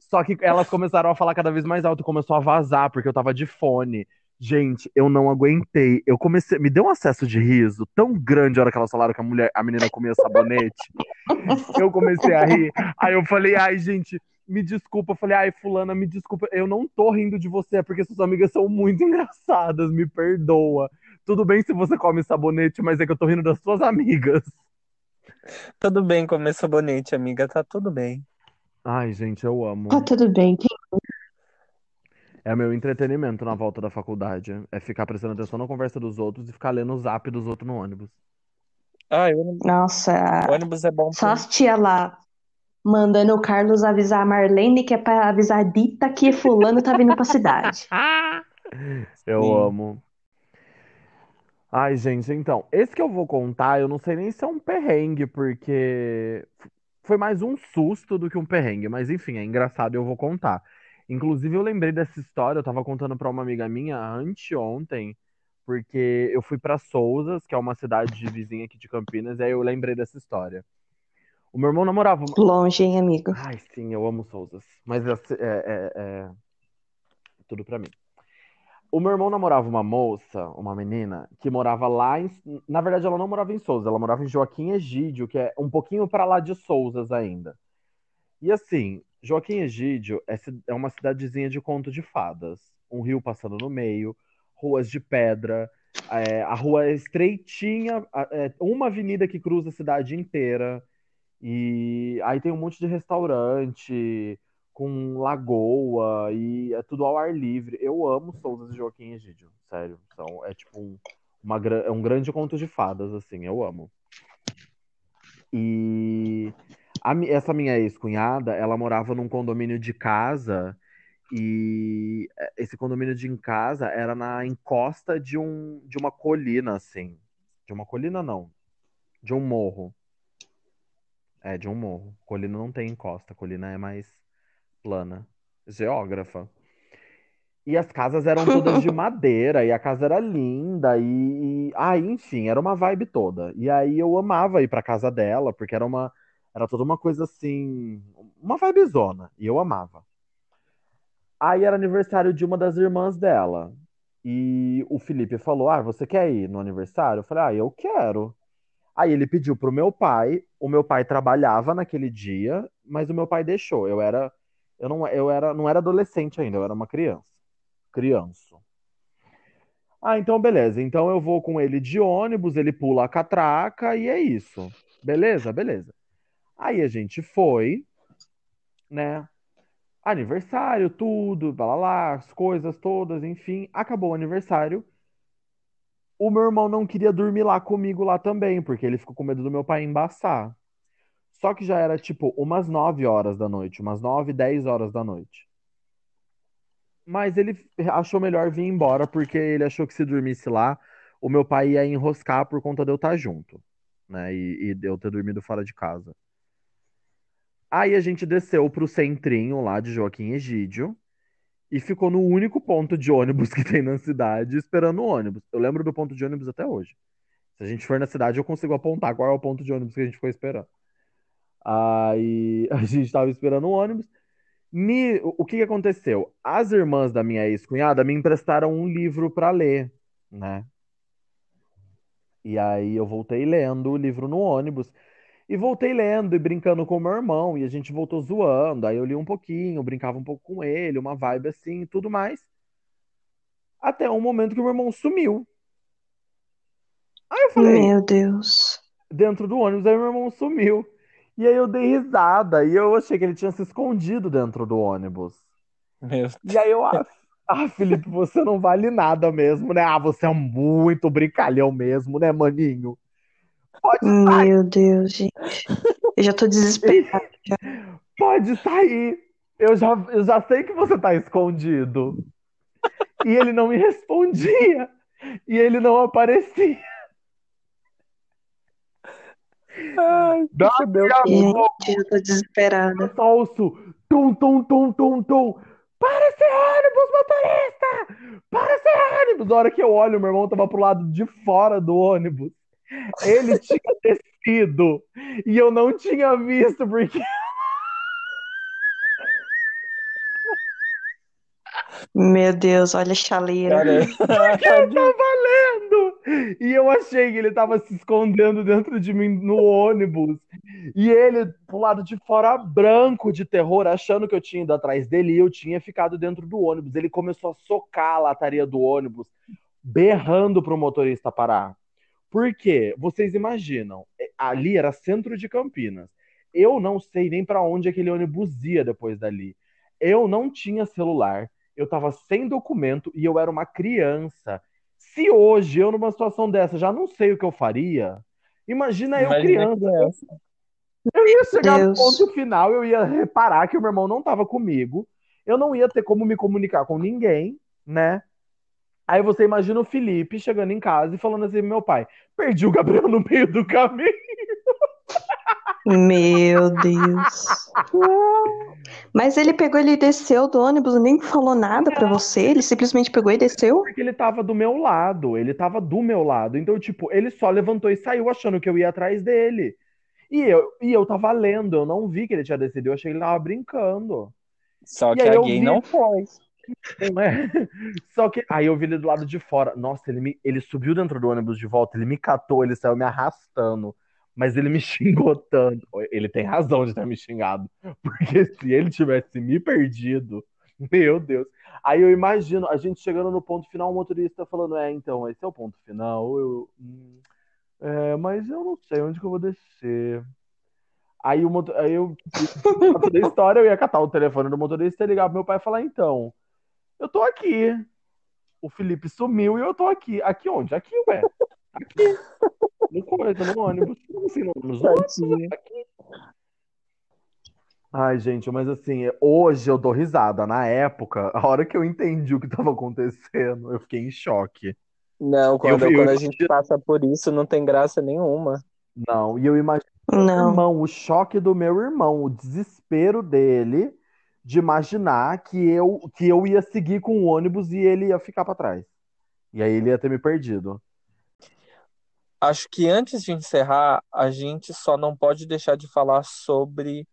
Só que elas começaram a falar cada vez mais alto começou a vazar porque eu tava de fone. Gente, eu não aguentei. Eu comecei, me deu um acesso de riso tão grande a hora que elas falaram que a mulher, a menina comia sabonete. Eu comecei a rir. Aí eu falei, ai, gente, me desculpa. Eu falei, ai, fulana, me desculpa. Eu não tô rindo de você, é porque suas amigas são muito [laughs] engraçadas, me perdoa. Tudo bem se você come sabonete, mas é que eu tô rindo das suas amigas. tudo bem comer sabonete, amiga, tá tudo bem. Ai, gente, eu amo. Tá tudo bem. É meu entretenimento na volta da faculdade. É ficar prestando atenção na conversa dos outros e ficar lendo o zap dos outros no ônibus. Ônibus, Nossa, o ônibus é bom só por... as tia lá mandando o Carlos avisar a Marlene que é pra avisar a Dita que fulano tá vindo pra cidade. [laughs] Eu Sim. amo. Ai, gente, então, esse que eu vou contar, eu não sei nem se é um perrengue, porque foi mais um susto do que um perrengue, mas enfim, é engraçado e eu vou contar. Inclusive, eu lembrei dessa história, eu tava contando pra uma amiga minha anteontem, porque eu fui pra Sousas, que é uma cidade vizinha aqui de Campinas, e aí eu lembrei dessa história. O meu irmão namorava. Longe, hein, amigo? Ai, sim, eu amo Sousas. Mas é, é, é- tudo pra mim. O meu irmão namorava uma moça, uma menina, que morava lá em. Na verdade, ela não morava em Sousas, ela morava em Joaquim Egídio, que é um pouquinho pra lá de Sousas ainda. E assim, Joaquim Egídio é, é uma cidadezinha de conto de fadas. Um rio passando no meio, ruas de pedra, é, a rua é estreitinha, é uma avenida que cruza a cidade inteira. E aí tem um monte de restaurante com lagoa e é tudo ao ar livre. Eu amo Souza e Joaquim Egídio, sério. Então, é tipo um, uma, é um grande conto de fadas, assim, eu amo. E a essa minha ex-cunhada, ela morava num condomínio de casa e eh, esse condomínio de em casa era na encosta de um de uma colina, assim. De uma colina, não. De um morro. É, de um morro. Colina não tem encosta, colina é mais plana. Geógrafa. E as casas eram todas de [laughs] madeira, e a casa era linda, e, e... Ah, enfim, era uma vibe toda. E aí eu amava ir pra casa dela, porque era uma... Era toda uma coisa assim... Uma vibezona, e eu amava. Aí era aniversário de uma das irmãs dela. E o Felipe falou: Ah, você quer ir no aniversário? Eu falei: Ah, eu quero. Aí ele pediu pro meu pai. O meu pai trabalhava naquele dia, mas o meu pai deixou. Eu era, eu não, eu era, não era adolescente ainda, eu era uma criança. Criança. Ah, então beleza. Então eu vou com ele de ônibus, ele pula a catraca e é isso. Beleza? Beleza. Aí a gente foi, né? Aniversário, tudo, blá, blá, blá, as coisas todas, enfim. Acabou o aniversário. O meu irmão não queria dormir lá comigo lá também, porque ele ficou com medo do meu pai embaçar. Só que já era tipo umas 9 horas da noite, umas 9, 10 horas da noite. Mas ele achou melhor vir embora, porque ele achou que se dormisse lá, o meu pai ia enroscar por conta de eu estar junto, né? E, e de eu ter dormido fora de casa. Aí a gente desceu pro centrinho lá de Joaquim Egídio e ficou no único ponto de ônibus que tem na cidade esperando o ônibus. Eu lembro do ponto de ônibus até hoje. Se a gente for na cidade, eu consigo apontar qual é o ponto de ônibus que a gente foi esperando. Aí [laughs] a gente tava esperando o ônibus. Me- o que que aconteceu? As irmãs da minha ex-cunhada me emprestaram um livro para ler, né? E aí eu voltei lendo o livro no ônibus. E voltei lendo e brincando com o meu irmão. E a gente voltou zoando. Aí eu li um pouquinho, brincava um pouco com ele, uma vibe assim e tudo mais. Até um momento que o meu irmão sumiu. Aí eu falei, Meu Deus. dentro do ônibus, aí meu irmão sumiu. E aí eu dei risada. E eu achei que ele tinha se escondido dentro do ônibus. Meu E aí eu, ah, ah, Felipe, você não vale nada mesmo, né? Ah, você é muito brincalhão mesmo, né, maninho? Pode sair, Meu Deus, gente. Eu já tô desesperada. [laughs] pode sair. Eu já, eu já sei que você tá escondido. E ele não me respondia. E ele não aparecia. Ai, a Gente, eu já tô desesperada. ouço tum, tum, tum, tum, tum. Para esse ônibus, motorista! Para esse ônibus! Na hora que eu olho, meu irmão tava pro lado de fora do ônibus. Ele tinha descido e eu não tinha visto porque Meu Deus, olha a chaleira. Cara, [laughs] eu tava lendo. E eu achei que ele tava se escondendo dentro de mim no ônibus. E ele, pro lado de fora, branco de terror, achando que eu tinha ido atrás dele e eu tinha ficado dentro do ônibus. Ele começou a socar a lataria do ônibus, berrando pro motorista parar. Por quê? Vocês imaginam, é, ali era centro de Campinas. Eu não sei nem pra onde aquele ônibus ia depois dali. Eu não tinha celular, eu tava sem documento e eu era uma criança. Se hoje eu, numa situação dessa, já não sei o que eu faria, imagina eu Imagina criança. criança. Eu ia chegar no Deus. ponto final, eu ia reparar que o meu irmão não tava comigo, eu não ia ter como me comunicar com ninguém, né? Aí você imagina o Felipe chegando em casa e falando assim: meu pai, perdi o Gabriel no meio do caminho. Meu Deus. Mas ele pegou, ele desceu do ônibus, nem falou nada pra você. Ele simplesmente pegou e desceu. Porque ele tava do meu lado, ele tava do meu lado. Então, tipo, ele só levantou e saiu achando que eu ia atrás dele. E eu, e eu tava lendo, eu não vi que ele tinha descido, eu achei que ele tava brincando. Só E que aí a eu gay vi- não foi. Não é? [laughs] Só que aí eu vi ele do lado de fora. Nossa, ele, me, ele subiu dentro do ônibus de volta, ele me catou, ele saiu me arrastando. Mas ele me [laughs] xingou tanto. Ele tem razão de ter me xingado. [laughs] Porque se ele tivesse me perdido, meu Deus. Aí eu imagino a gente chegando no ponto final, o motorista falando: É, então, esse é o ponto final. Eu, hum, é, mas eu não sei onde que eu vou descer. Aí, o motor... aí eu, toda a história, eu ia catar o telefone do motorista e ligar pro meu pai e falar: Então, eu tô aqui. O Felipe sumiu e eu tô aqui. Aqui onde? Aqui, ué. Aqui. No coisa, no ônibus. Como assim, no ônibus? Aqui. Ai, gente, mas assim, hoje eu dou risada. Na época, a hora que eu entendi o que estava acontecendo, eu fiquei em choque. Não, quando, eu, quando a gente passa por isso, não tem graça nenhuma. Não, e eu imagino não. irmão, o choque do meu irmão, o desespero dele de imaginar que eu, que eu ia seguir com o ônibus e ele ia ficar para trás. E aí ele ia ter me perdido. Acho que antes de encerrar, a gente só não pode deixar de falar sobre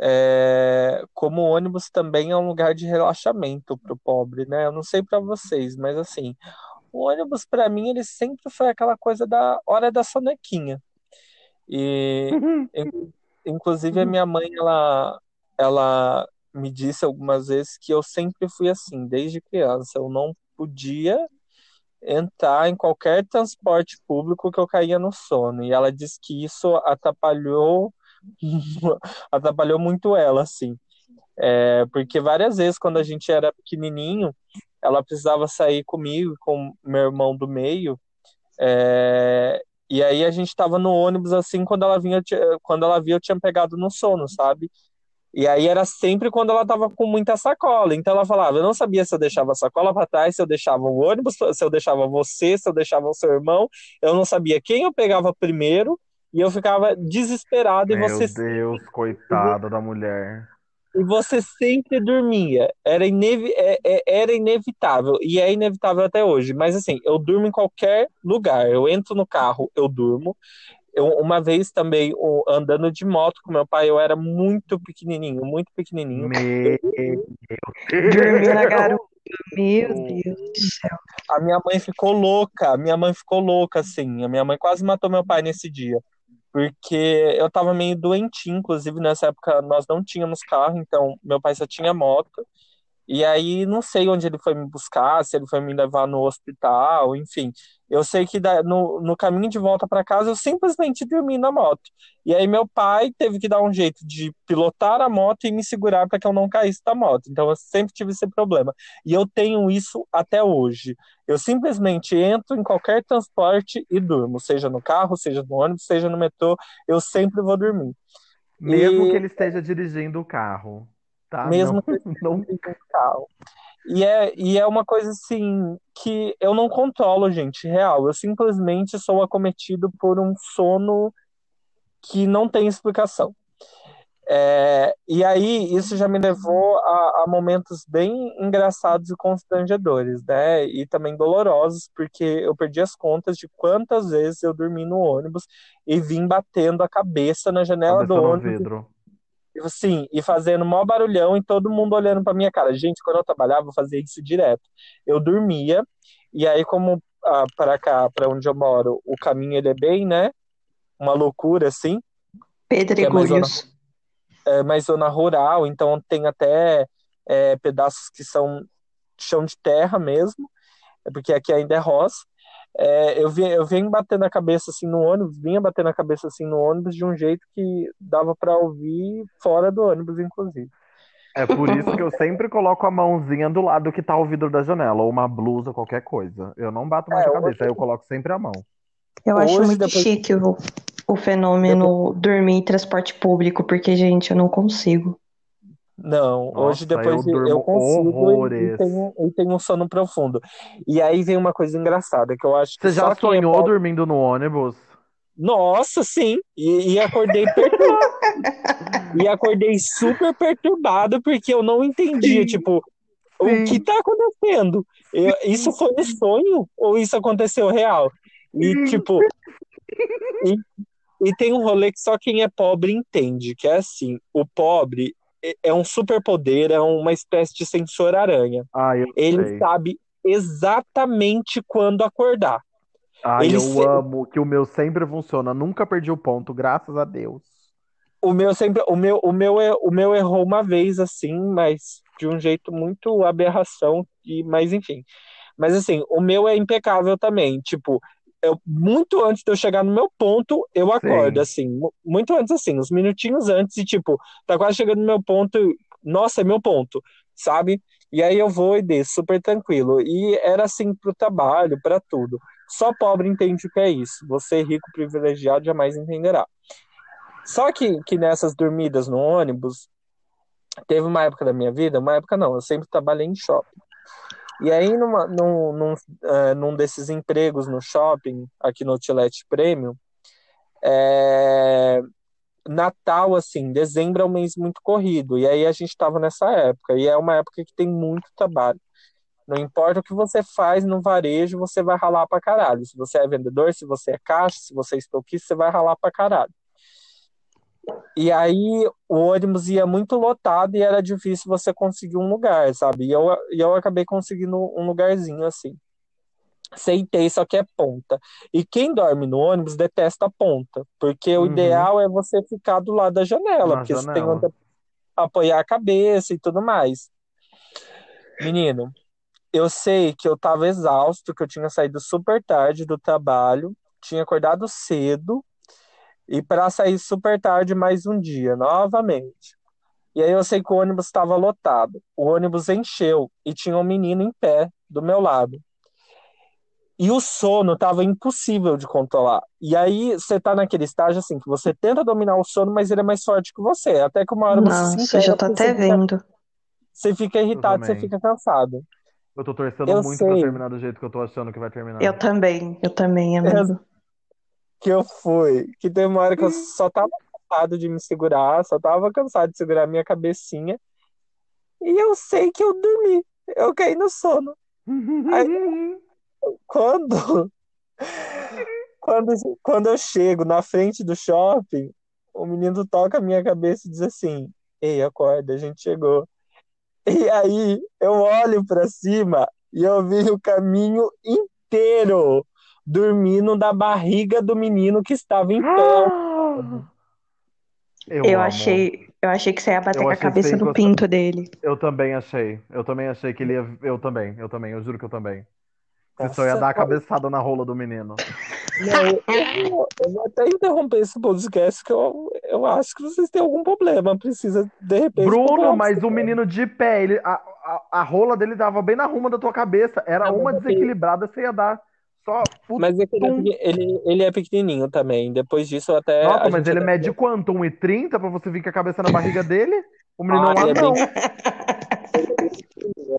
é, como o ônibus também é um lugar de relaxamento para o pobre, né? Eu não sei para vocês, mas assim, o ônibus para mim ele sempre foi aquela coisa da hora da sonequinha. E [laughs] inclusive a minha mãe ela ela me disse algumas vezes que eu sempre fui assim, desde criança, eu não podia entrar em qualquer transporte público que eu caía no sono. E ela disse que isso atrapalhou [laughs] atrapalhou muito ela, assim. É, porque várias vezes, quando a gente era pequenininho, ela precisava sair comigo, com meu irmão do meio, é, e aí a gente estava no ônibus, assim, quando ela vinha, quando ela via, eu tinha pegado no sono, sabe? E aí era sempre quando ela tava com muita sacola. Então ela falava, eu não sabia se eu deixava a sacola para trás, se eu deixava o ônibus, se eu deixava você, se eu deixava o seu irmão. Eu não sabia quem eu pegava primeiro e eu ficava desesperado Meu e você Deus, coitada da mulher. E você sempre dormia. Era, inevi... É, é, era inevitável. E é inevitável até hoje. Mas assim, eu durmo em qualquer lugar. Eu entro no carro, eu durmo. Eu, uma vez também, andando de moto com meu pai, eu era muito pequenininho, muito pequenininho. Meu na garupa. Meu Deus do céu. A minha mãe ficou louca. A minha mãe ficou louca, assim. A minha mãe quase matou meu pai nesse dia porque eu tava meio doentinho, inclusive nessa época nós não tínhamos carro, então meu pai só tinha moto. E aí não sei onde ele foi me buscar, se ele foi me levar no hospital, enfim. Eu sei que no, no caminho de volta para casa eu simplesmente dormi na moto. E aí meu pai teve que dar um jeito de pilotar a moto e me segurar para que eu não caísse da moto. Então eu sempre tive esse problema. E eu tenho isso até hoje. Eu simplesmente entro em qualquer transporte e durmo, seja no carro, seja no ônibus, seja no metrô, eu sempre vou dormir. Mesmo e... que ele esteja dirigindo o carro. Tá? Mesmo não, que [laughs] não... carro. E é, e é uma coisa assim que eu não controlo, gente, real. Eu simplesmente sou acometido por um sono que não tem explicação. É, e aí isso já me levou a, a, momentos bem engraçados e constrangedores, né? E também dolorosos, porque eu perdi as contas de quantas vezes eu dormi no ônibus e vim batendo a cabeça na janela cabeça do ônibus. Vidro assim, e fazendo maior barulhão e todo mundo olhando pra minha cara. Gente, quando eu trabalhava, eu fazia isso direto. Eu dormia, e aí, como ah, para cá, para onde eu moro, o caminho ele é bem, né? Uma loucura, assim. Pedregulhos. É, é mais zona rural, então tem até é, pedaços que são chão de terra mesmo, é porque aqui ainda é roça é, eu, vinha, eu batendo a cabeça assim no ônibus, vinha batendo a cabeça assim no ônibus de um jeito que dava para ouvir fora do ônibus, inclusive. É por isso que eu sempre coloco a mãozinha do lado que tá o vidro da janela, ou uma blusa, qualquer coisa. Eu não bato mais é, a cabeça, hoje... aí eu coloco sempre a mão. Eu acho hoje, muito depois... chique o, o fenômeno depois... dormir em transporte público, porque, gente, eu não consigo. Não, Nossa, hoje depois eu, eu consigo e, tenho, e tenho um sono profundo. E aí vem uma coisa engraçada que eu acho que. Você já é sonhou é dormindo no ônibus? Nossa, sim. E, e acordei perturbado. [laughs] e acordei super perturbado porque eu não entendia, sim. tipo, sim. o que tá acontecendo? Eu, isso foi um sonho ou isso aconteceu real? E, tipo. E, e tem um rolê que só quem é pobre entende, que é assim, o pobre, é um superpoder, é uma espécie de sensor aranha. Ah, Ele sei. sabe exatamente quando acordar. Ai, Ele eu se- amo que o meu sempre funciona. Nunca perdi o ponto, graças a Deus. O meu sempre, o meu, o meu, é- o meu errou uma vez assim, mas de um jeito muito aberração e, mas enfim. Mas assim, o meu é impecável também. Tipo, eu muito antes de eu chegar no meu ponto, eu acordo Sim. assim, mu- muito antes assim, uns minutinhos antes e tipo, tá quase chegando no meu ponto, nossa, é meu ponto, sabe? E aí eu vou e desço super tranquilo. E era assim pro trabalho, pra tudo. Só pobre entende o que é isso. Você rico privilegiado jamais entenderá. Só que, que nessas dormidas no ônibus, teve uma época da minha vida, uma época não, eu sempre trabalhei em shopping. E aí, numa, num, num, eh, num desses empregos no shopping, aqui no Outlet Premium, é, Natal, assim, dezembro é um mês muito corrido, e aí a gente estava nessa época, e é uma época que tem muito trabalho. Não importa o que você faz no varejo, você vai ralar pra caralho. Se você é vendedor, se você é caixa, se você é estoquista, você vai ralar pra caralho. E aí o ônibus ia muito lotado e era difícil você conseguir um lugar, sabe? E eu, e eu acabei conseguindo um lugarzinho assim. Sentei, só que é ponta. E quem dorme no ônibus detesta a ponta, porque o Uhum. ideal é você ficar do lado da janela, Na porque você tem janela. onde apoiar a cabeça e tudo mais. Menino, eu sei que eu tava exausto, que eu tinha saído super tarde do trabalho, tinha acordado cedo e para sair super tarde mais um dia, novamente. E aí eu sei que o ônibus estava lotado. O ônibus encheu e tinha um menino em pé do meu lado. E o sono tava impossível de controlar. E aí você tá naquele estágio assim que você tenta dominar o sono, mas ele é mais forte que você. Até que uma hora você se Nossa, entera, já tô até você fica, vendo. você fica irritado, você fica cansado. Eu tô torcendo Eu muito pra sei. terminar do jeito que eu tô achando que vai terminar. Eu também, eu também, amigo. Que eu fui, que tem uma hora que eu só tava cansado de me segurar, só tava cansado de segurar a minha cabecinha. E eu sei que eu dormi. Eu caí no sono. [laughs] Quando, quando, quando eu chego na frente do shopping, o menino toca a minha cabeça e diz assim: Ei, acorda, a gente chegou. E aí eu olho pra cima e eu vi o caminho inteiro dormindo da barriga do menino que estava em pé. Eu, Eu achei, eu achei que você ia bater Eu com a cabeça no pinto dele. Eu também achei. Eu também achei que ele ia. Eu também, eu também, eu juro que eu também. Você Nossa, só ia dar a cabeçada na rola do menino. Não, eu, vou- eu vou até interromper esse podcast, que eu, eu acho que vocês têm algum problema. Precisa, de repente. Bruno, um mas o psicólogo. menino de pé, ele, a, a, a rola dele dava bem na ruma da tua cabeça. Era uma desequilibrada, você ia dar só. Mas é ele, é ele, ele é pequenininho também. Depois disso, eu até. Nossa, mas ele mede quanto? 1,30 pra você vir com a cabeça na barriga dele? O [laughs] menino é Ah, um ele é anão. bem-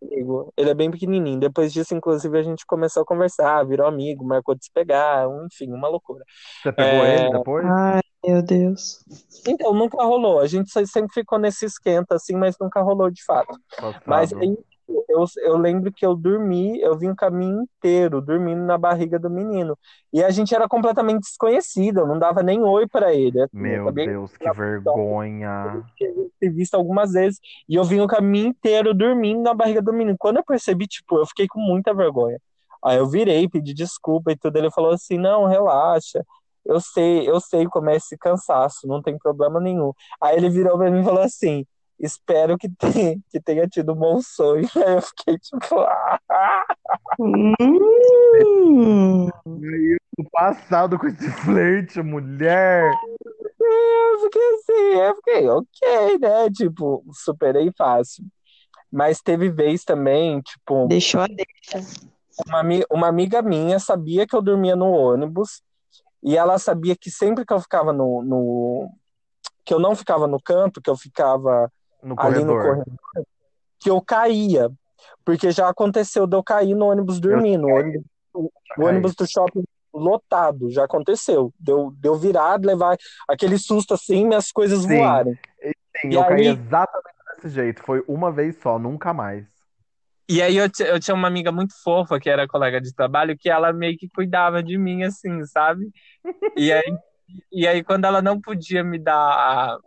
amigo. Ele é bem pequenininho. Depois disso, inclusive, a gente começou a conversar, virou amigo, marcou de se pegar, um- enfim, uma loucura. Você pegou É. ele depois? Ai, meu Deus. Então, nunca rolou. A gente sempre ficou nesse esquenta, assim, mas nunca rolou de fato. Mas Passado. aí, eu, eu lembro que eu dormi, eu vim o caminho inteiro dormindo na barriga do menino. E a gente era completamente desconhecido, eu não dava nem oi pra ele. assim, eu Meu Deus, que vergonha. eu tinha visto algumas vezes. E eu vim o caminho inteiro dormindo na barriga do menino. Quando eu percebi, tipo, eu fiquei com muita vergonha. Aí eu virei, pedi desculpa e tudo. Ele falou assim: não, relaxa. Eu sei, eu sei como é esse cansaço, não tem problema nenhum. Aí ele virou pra mim e falou assim: espero que, tenha, que tenha tido um bom sonho. Aí eu fiquei tipo, [laughs] Hum, No passado com esse flerte, mulher. eu fiquei assim, eu fiquei, ok, né? Tipo, superei fácil. Mas teve vez também, tipo, deixou a deixa. uma, uma amiga minha sabia que eu dormia no ônibus e ela sabia que sempre que eu ficava no, no- que eu não ficava no canto, que eu ficava No ali no corredor. corredor, que eu caía. Porque já aconteceu de eu cair no ônibus dormindo. O ônibus, o caí. ônibus do shopping lotado, já aconteceu. Deu, deu virar, levar aquele susto assim, minhas coisas Sim. voarem. Sim, E eu caí aí- exatamente desse jeito. Foi uma vez só, nunca mais. E aí eu, eu tinha uma amiga muito fofa, que era colega de trabalho, que ela meio que cuidava de mim, assim, sabe? E aí, e aí quando ela não podia me dar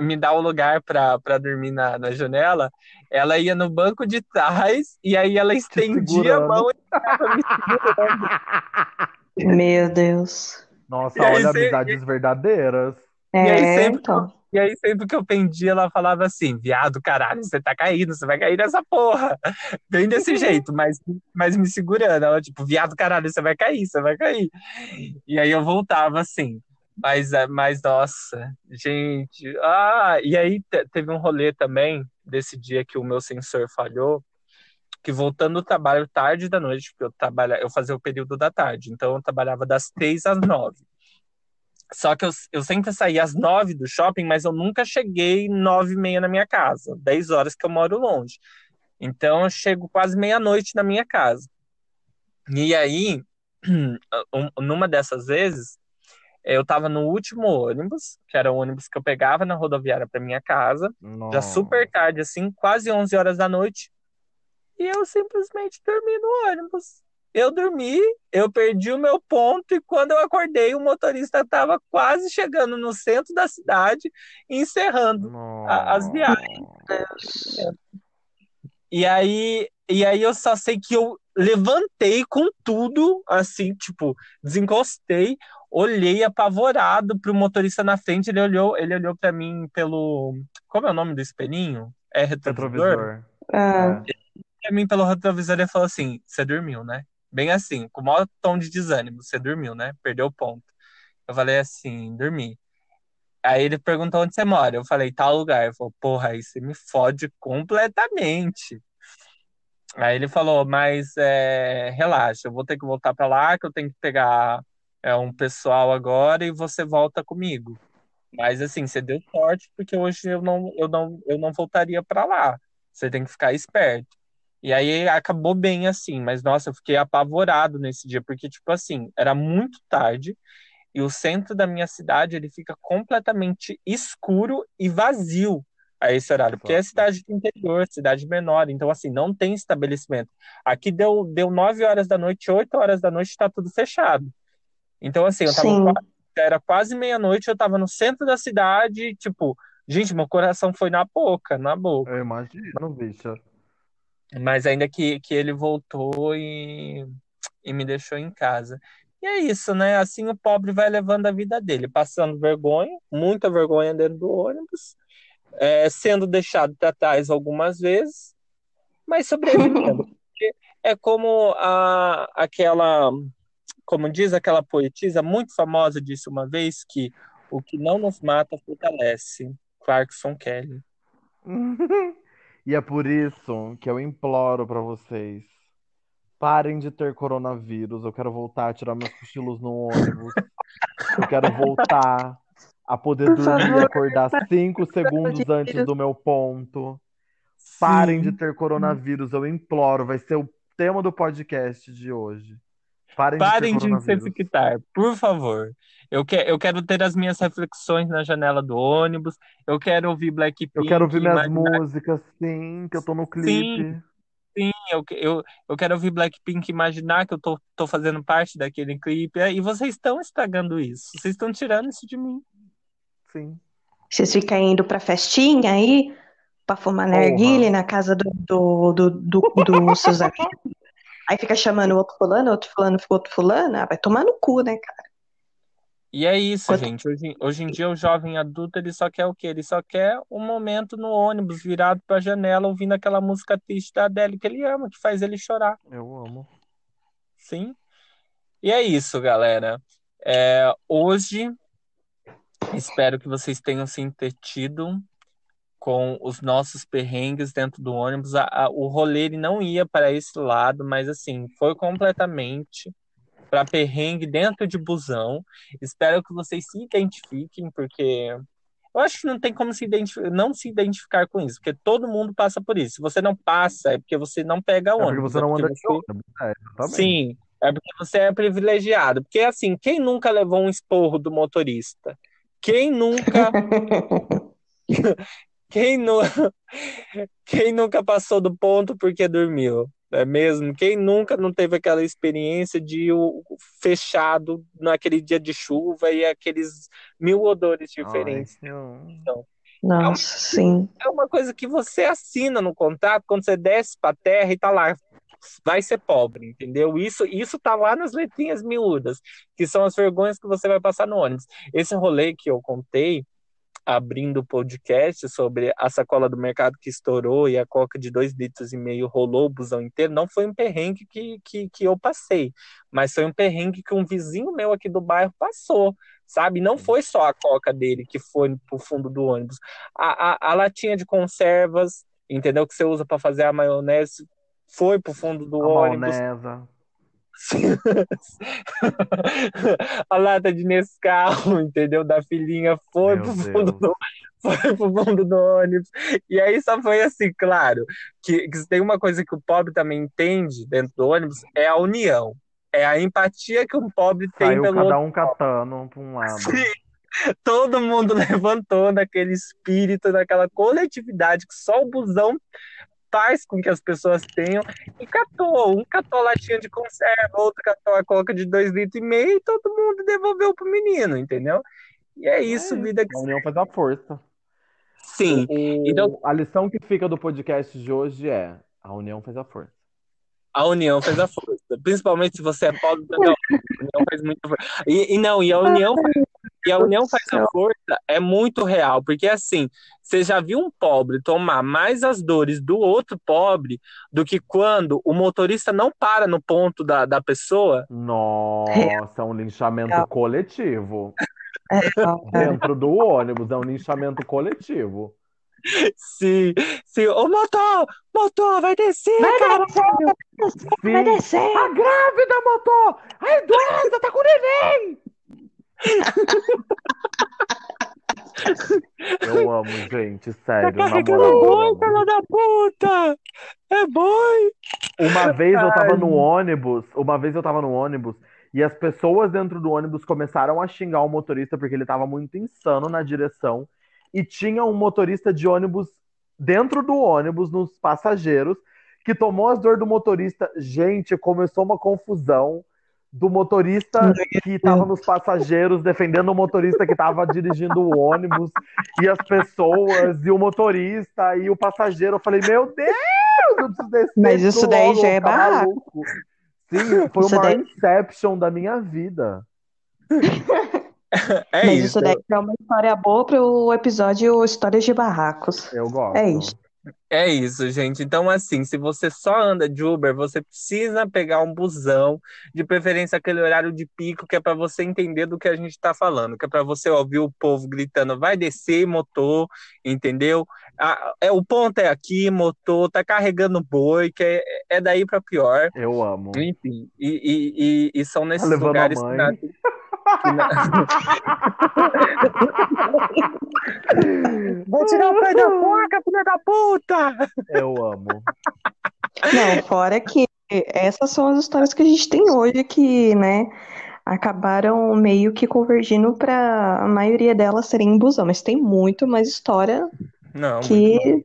me dar o lugar pra pra dormir na, na janela, ela ia no banco de trás e aí ela estendia a mão e ficava me segurando. Meu Deus. Nossa, E aí olha você- amizades verdadeiras. E aí É, sempre- então. E aí, sempre que eu pendia, ela falava assim: viado, caralho, você tá caindo, você vai cair nessa porra. [laughs] Bem desse jeito, mas, mas me segurando. Ela, tipo, viado, caralho, você vai cair, você vai cair. E aí eu voltava assim. Mas, eh, mas nossa, gente. Ah, e aí te- teve um rolê também, desse dia que o meu sensor falhou, que voltando do trabalho tarde da noite, porque eu, trabalha, eu fazia o período da tarde, então eu trabalhava das três às nove. Só que eu, eu sempre saía às nove do shopping, mas eu nunca cheguei nove e meia na minha casa. Dez horas que eu moro longe. Então eu chego quase meia-noite na minha casa. E aí, [clears throat] um- numa dessas vezes, eu tava no último ônibus, que era o ônibus que eu pegava na rodoviária para minha casa, já Nossa. super tarde, assim, quase 11 horas da noite. E eu simplesmente dormi no ônibus. Eu dormi, eu perdi o meu ponto, e quando eu acordei, o motorista estava quase chegando no centro da cidade, encerrando. a- as viagens. E aí, e aí eu só sei que eu levantei com tudo, assim, tipo, desencostei, olhei apavorado pro motorista na frente, ele olhou, ele olhou para mim pelo, como é o nome do espelhinho? É retrovisor? Retrovisor. Ah, É. Pra mim pelo retrovisor ele falou assim: "Você dormiu, né?" Bem assim, com o maior tom de desânimo, "Você dormiu, né? Perdeu o ponto." Eu falei assim: "Dormi." Aí ele perguntou onde você mora. Eu falei, tal lugar. Ele falou, porra, aí você me fode completamente. Aí ele falou, mas é, relaxa, eu vou ter que voltar pra lá, que eu tenho que pegar é, um pessoal agora e você volta comigo. Mas assim, você deu sorte porque hoje eu não, eu não, eu não voltaria pra lá. Você tem que ficar esperto. E aí acabou bem assim, mas nossa, eu fiquei apavorado nesse dia, porque tipo assim, era muito tarde e o centro da minha cidade ele fica completamente escuro e vazio a esse horário, porque é cidade do interior, cidade menor, então assim, não tem estabelecimento. Aqui deu, deu 9 horas da noite, 8 horas da noite, tá tudo fechado. Então assim, eu tava quase, era quase meia-noite, eu tava no centro da cidade, tipo, gente, meu coração foi na boca, na boca. Eu imagino, bicha. Mas ainda que, que ele voltou e, e me deixou em casa. E é isso, né? Assim o pobre vai levando a vida dele, passando vergonha, muita vergonha dentro do ônibus, é, sendo deixado para trás algumas vezes, mas [laughs] sobrevivendo. Porque é como a, aquela, como diz aquela poetisa muito famosa, disse uma vez que o que não nos mata fortalece. Clarkson Kelly. [laughs] E é por isso que eu imploro pra vocês. Parem de ter coronavírus. Eu quero voltar a tirar meus cochilos no ônibus. Eu quero voltar a poder Por dormir e acordar cinco segundos antes do meu ponto. Parem de Sim. ter coronavírus. Eu imploro. Vai ser o tema do podcast de hoje. Parem, Parem de de coronavírus. infectar, por favor. Eu, que, eu quero ter as minhas reflexões na janela do ônibus. Eu quero ouvir Blackpink. Eu quero ouvir minhas imaginar- músicas, sim, que eu tô no clipe. Sim, eu, eu, eu quero ouvir Blackpink imaginar que eu tô, tô fazendo parte daquele clipe. E vocês estão estragando isso. Vocês estão tirando isso de mim. Sim. Vocês ficam indo pra festinha aí, pra fumar narguile na casa do, do, do, do, dos seus amigos. Aí fica chamando outro fulano, outro fulano, outro fulano. Ah, vai tomar no cu, né, cara? E é isso, Quanto- gente. Hoje, hoje em dia, o jovem adulto, ele só quer o quê? Ele só quer um momento no ônibus, virado pra janela, ouvindo aquela música triste da Adele que ele ama, que faz ele chorar. Eu amo. Sim. E é isso, galera. É, hoje, espero que vocês tenham se entretido com os nossos perrengues dentro do ônibus. A- a- o rolê ele não ia para esse lado, mas assim, foi completamente para perrengue dentro de busão. Espero que vocês se identifiquem, porque eu acho que não tem como se identificar, não se identificar com isso, porque todo mundo passa por isso. Se você não passa, é porque você não pega É porque ônibus. você não é anda de ônibus. É. Sim, é porque você é privilegiado. Porque assim, quem nunca levou um esporro do motorista? Quem nunca, [laughs] quem, nu... [laughs] quem nunca passou do ponto porque dormiu? Não é mesmo? Quem nunca não teve aquela experiência de o fechado naquele dia de chuva e aqueles mil odores diferentes? Ai, eu- Nossa, sim. É uma coisa que você assina no contrato quando você desce pra terra e tá lá vai ser pobre, entendeu? Isso, isso tá lá nas letrinhas miúdas, que são as vergonhas que você vai passar no ônibus. Esse rolê que eu contei, abrindo o podcast sobre a sacola do mercado que estourou e a coca de dois litros e meio rolou o busão inteiro, não foi um perrengue que, que, que eu passei, mas foi um perrengue que um vizinho meu aqui do bairro passou, sabe? Não foi só a coca dele que foi pro fundo do ônibus. A, a, a latinha de conservas, entendeu? Que você usa para fazer a maionese, foi pro fundo do A ônibus. maionesa. [laughs] a lata de Nescau, entendeu? Da filhinha foi Meu pro fundo Deus. do [laughs] foi pro fundo do ônibus. E aí só foi assim, claro, que, que tem uma coisa que o pobre também entende dentro do ônibus, é a união. É a empatia que um pobre tem Saiu pelo cada outro. um catando pra um lado. Sim, todo mundo [laughs] levantou naquele espírito, naquela coletividade que só o busão faz com que as pessoas tenham e catou. Um catou a latinha de conserva, outro catou a coca de dois litros e meio e todo mundo devolveu pro menino, entendeu? E é isso, É, vida que A união faz a força. sim. O- Então- a lição que fica do podcast de hoje é: a união faz a força. A união faz a força. Principalmente se você é pobre, não. A união faz muita força. E, e não, e a união faz, e a união faz a força é muito real, porque assim, você já viu um pobre tomar mais as dores do outro pobre do que quando o motorista não para no ponto da, da pessoa? Nossa, é um linchamento Real. coletivo. É. [laughs] Dentro do ônibus, é um linchamento coletivo. Sim, sim. Ô motor, motor, vai descer, Vai cara. descer, vai descer. A grávida, motor! A Eduarda tá com neném! Eu amo, gente, sério, na Carregando moral. boi, filha da puta! É boi! Uma vez eu tava Ai. no ônibus, uma vez eu tava no ônibus e as pessoas dentro do ônibus começaram a xingar o motorista porque ele tava muito insano na direção e tinha um motorista de ônibus dentro do ônibus, nos passageiros, que tomou as dores do motorista. Gente, começou uma confusão do motorista que tava nos passageiros defendendo o motorista que tava dirigindo o ônibus e as pessoas e o motorista e o passageiro. Eu falei, meu Deus, eu preciso descer Mas isso daí já é ficar barraco. Sim, foi Isso uma daí- inception da minha vida. [laughs] É Mas isso. isso daí é uma história boa pro episódio Histórias de Barracos. Eu gosto. É isso. É isso, gente. Então, assim, se você só anda de Uber, você precisa pegar um busão, de preferência aquele horário de pico, que é para você entender do que a gente está falando, que é para você ouvir o povo gritando, vai descer, motor, entendeu? A- é, o ponto é aqui, motor, tá carregando boi, que é, é daí para pior. Eu amo. Enfim, e, e, e, e são nesses Tá a lugares que [laughs] Vai tirar o pé da porca, filha da puta! Eu amo. Não, fora que essas são as histórias que a gente tem hoje que, né, acabaram meio que convergindo para a maioria delas serem em busão, mas tem muito mais história Não, que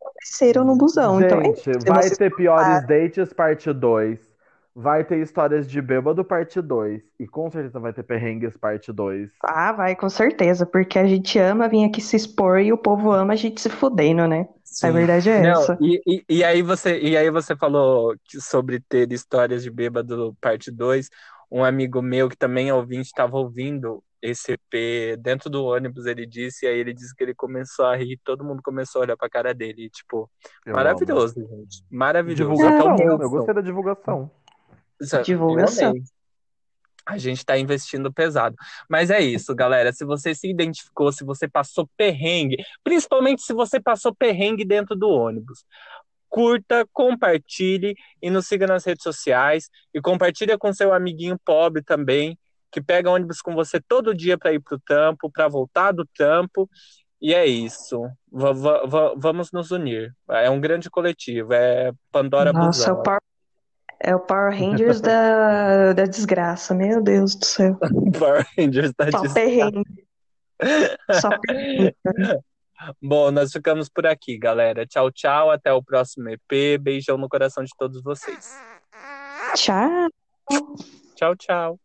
aconteceram no busão. Então, é Gente, isso. Se vai ter piores dates parte 2. Vai ter histórias de bêbado parte 2. E com certeza vai ter perrengues parte 2. Ah, vai, com certeza, porque a gente ama vir aqui se expor e o povo ama a gente se fudendo, né? A verdade é Não, essa. e, e, e aí você, e aí você falou que- sobre ter histórias de bêbado parte 2. Um amigo meu que também é ouvinte estava ouvindo esse EP dentro do ônibus, ele disse, e aí ele disse que ele começou a rir, todo mundo começou a olhar pra cara dele, e, tipo, Eu maravilhoso, gente. amo. Maravilhoso. Divulgação. Então, eu gostei da divulgação. Eu Divulgação. A gente está investindo pesado. Mas é isso, galera. Se você se identificou, se você passou perrengue, principalmente se você passou perrengue dentro do ônibus, curta, compartilhe e nos siga nas redes sociais. E compartilha com seu amiguinho pobre também, que pega ônibus com você todo dia para ir para o trampo, para voltar do trampo. E é isso. Va- vamos nos unir. É um grande coletivo. É Pandora Nossa, é Busão. É o Power Rangers da, da desgraça, meu Deus do céu. [laughs] Power Rangers tá Só dizendo. perrengue. Só [laughs] perrengue. Bom, nós ficamos por aqui, galera. Tchau, tchau. Até o próximo EP. Beijão no coração de todos vocês. Tchau. Tchau, tchau.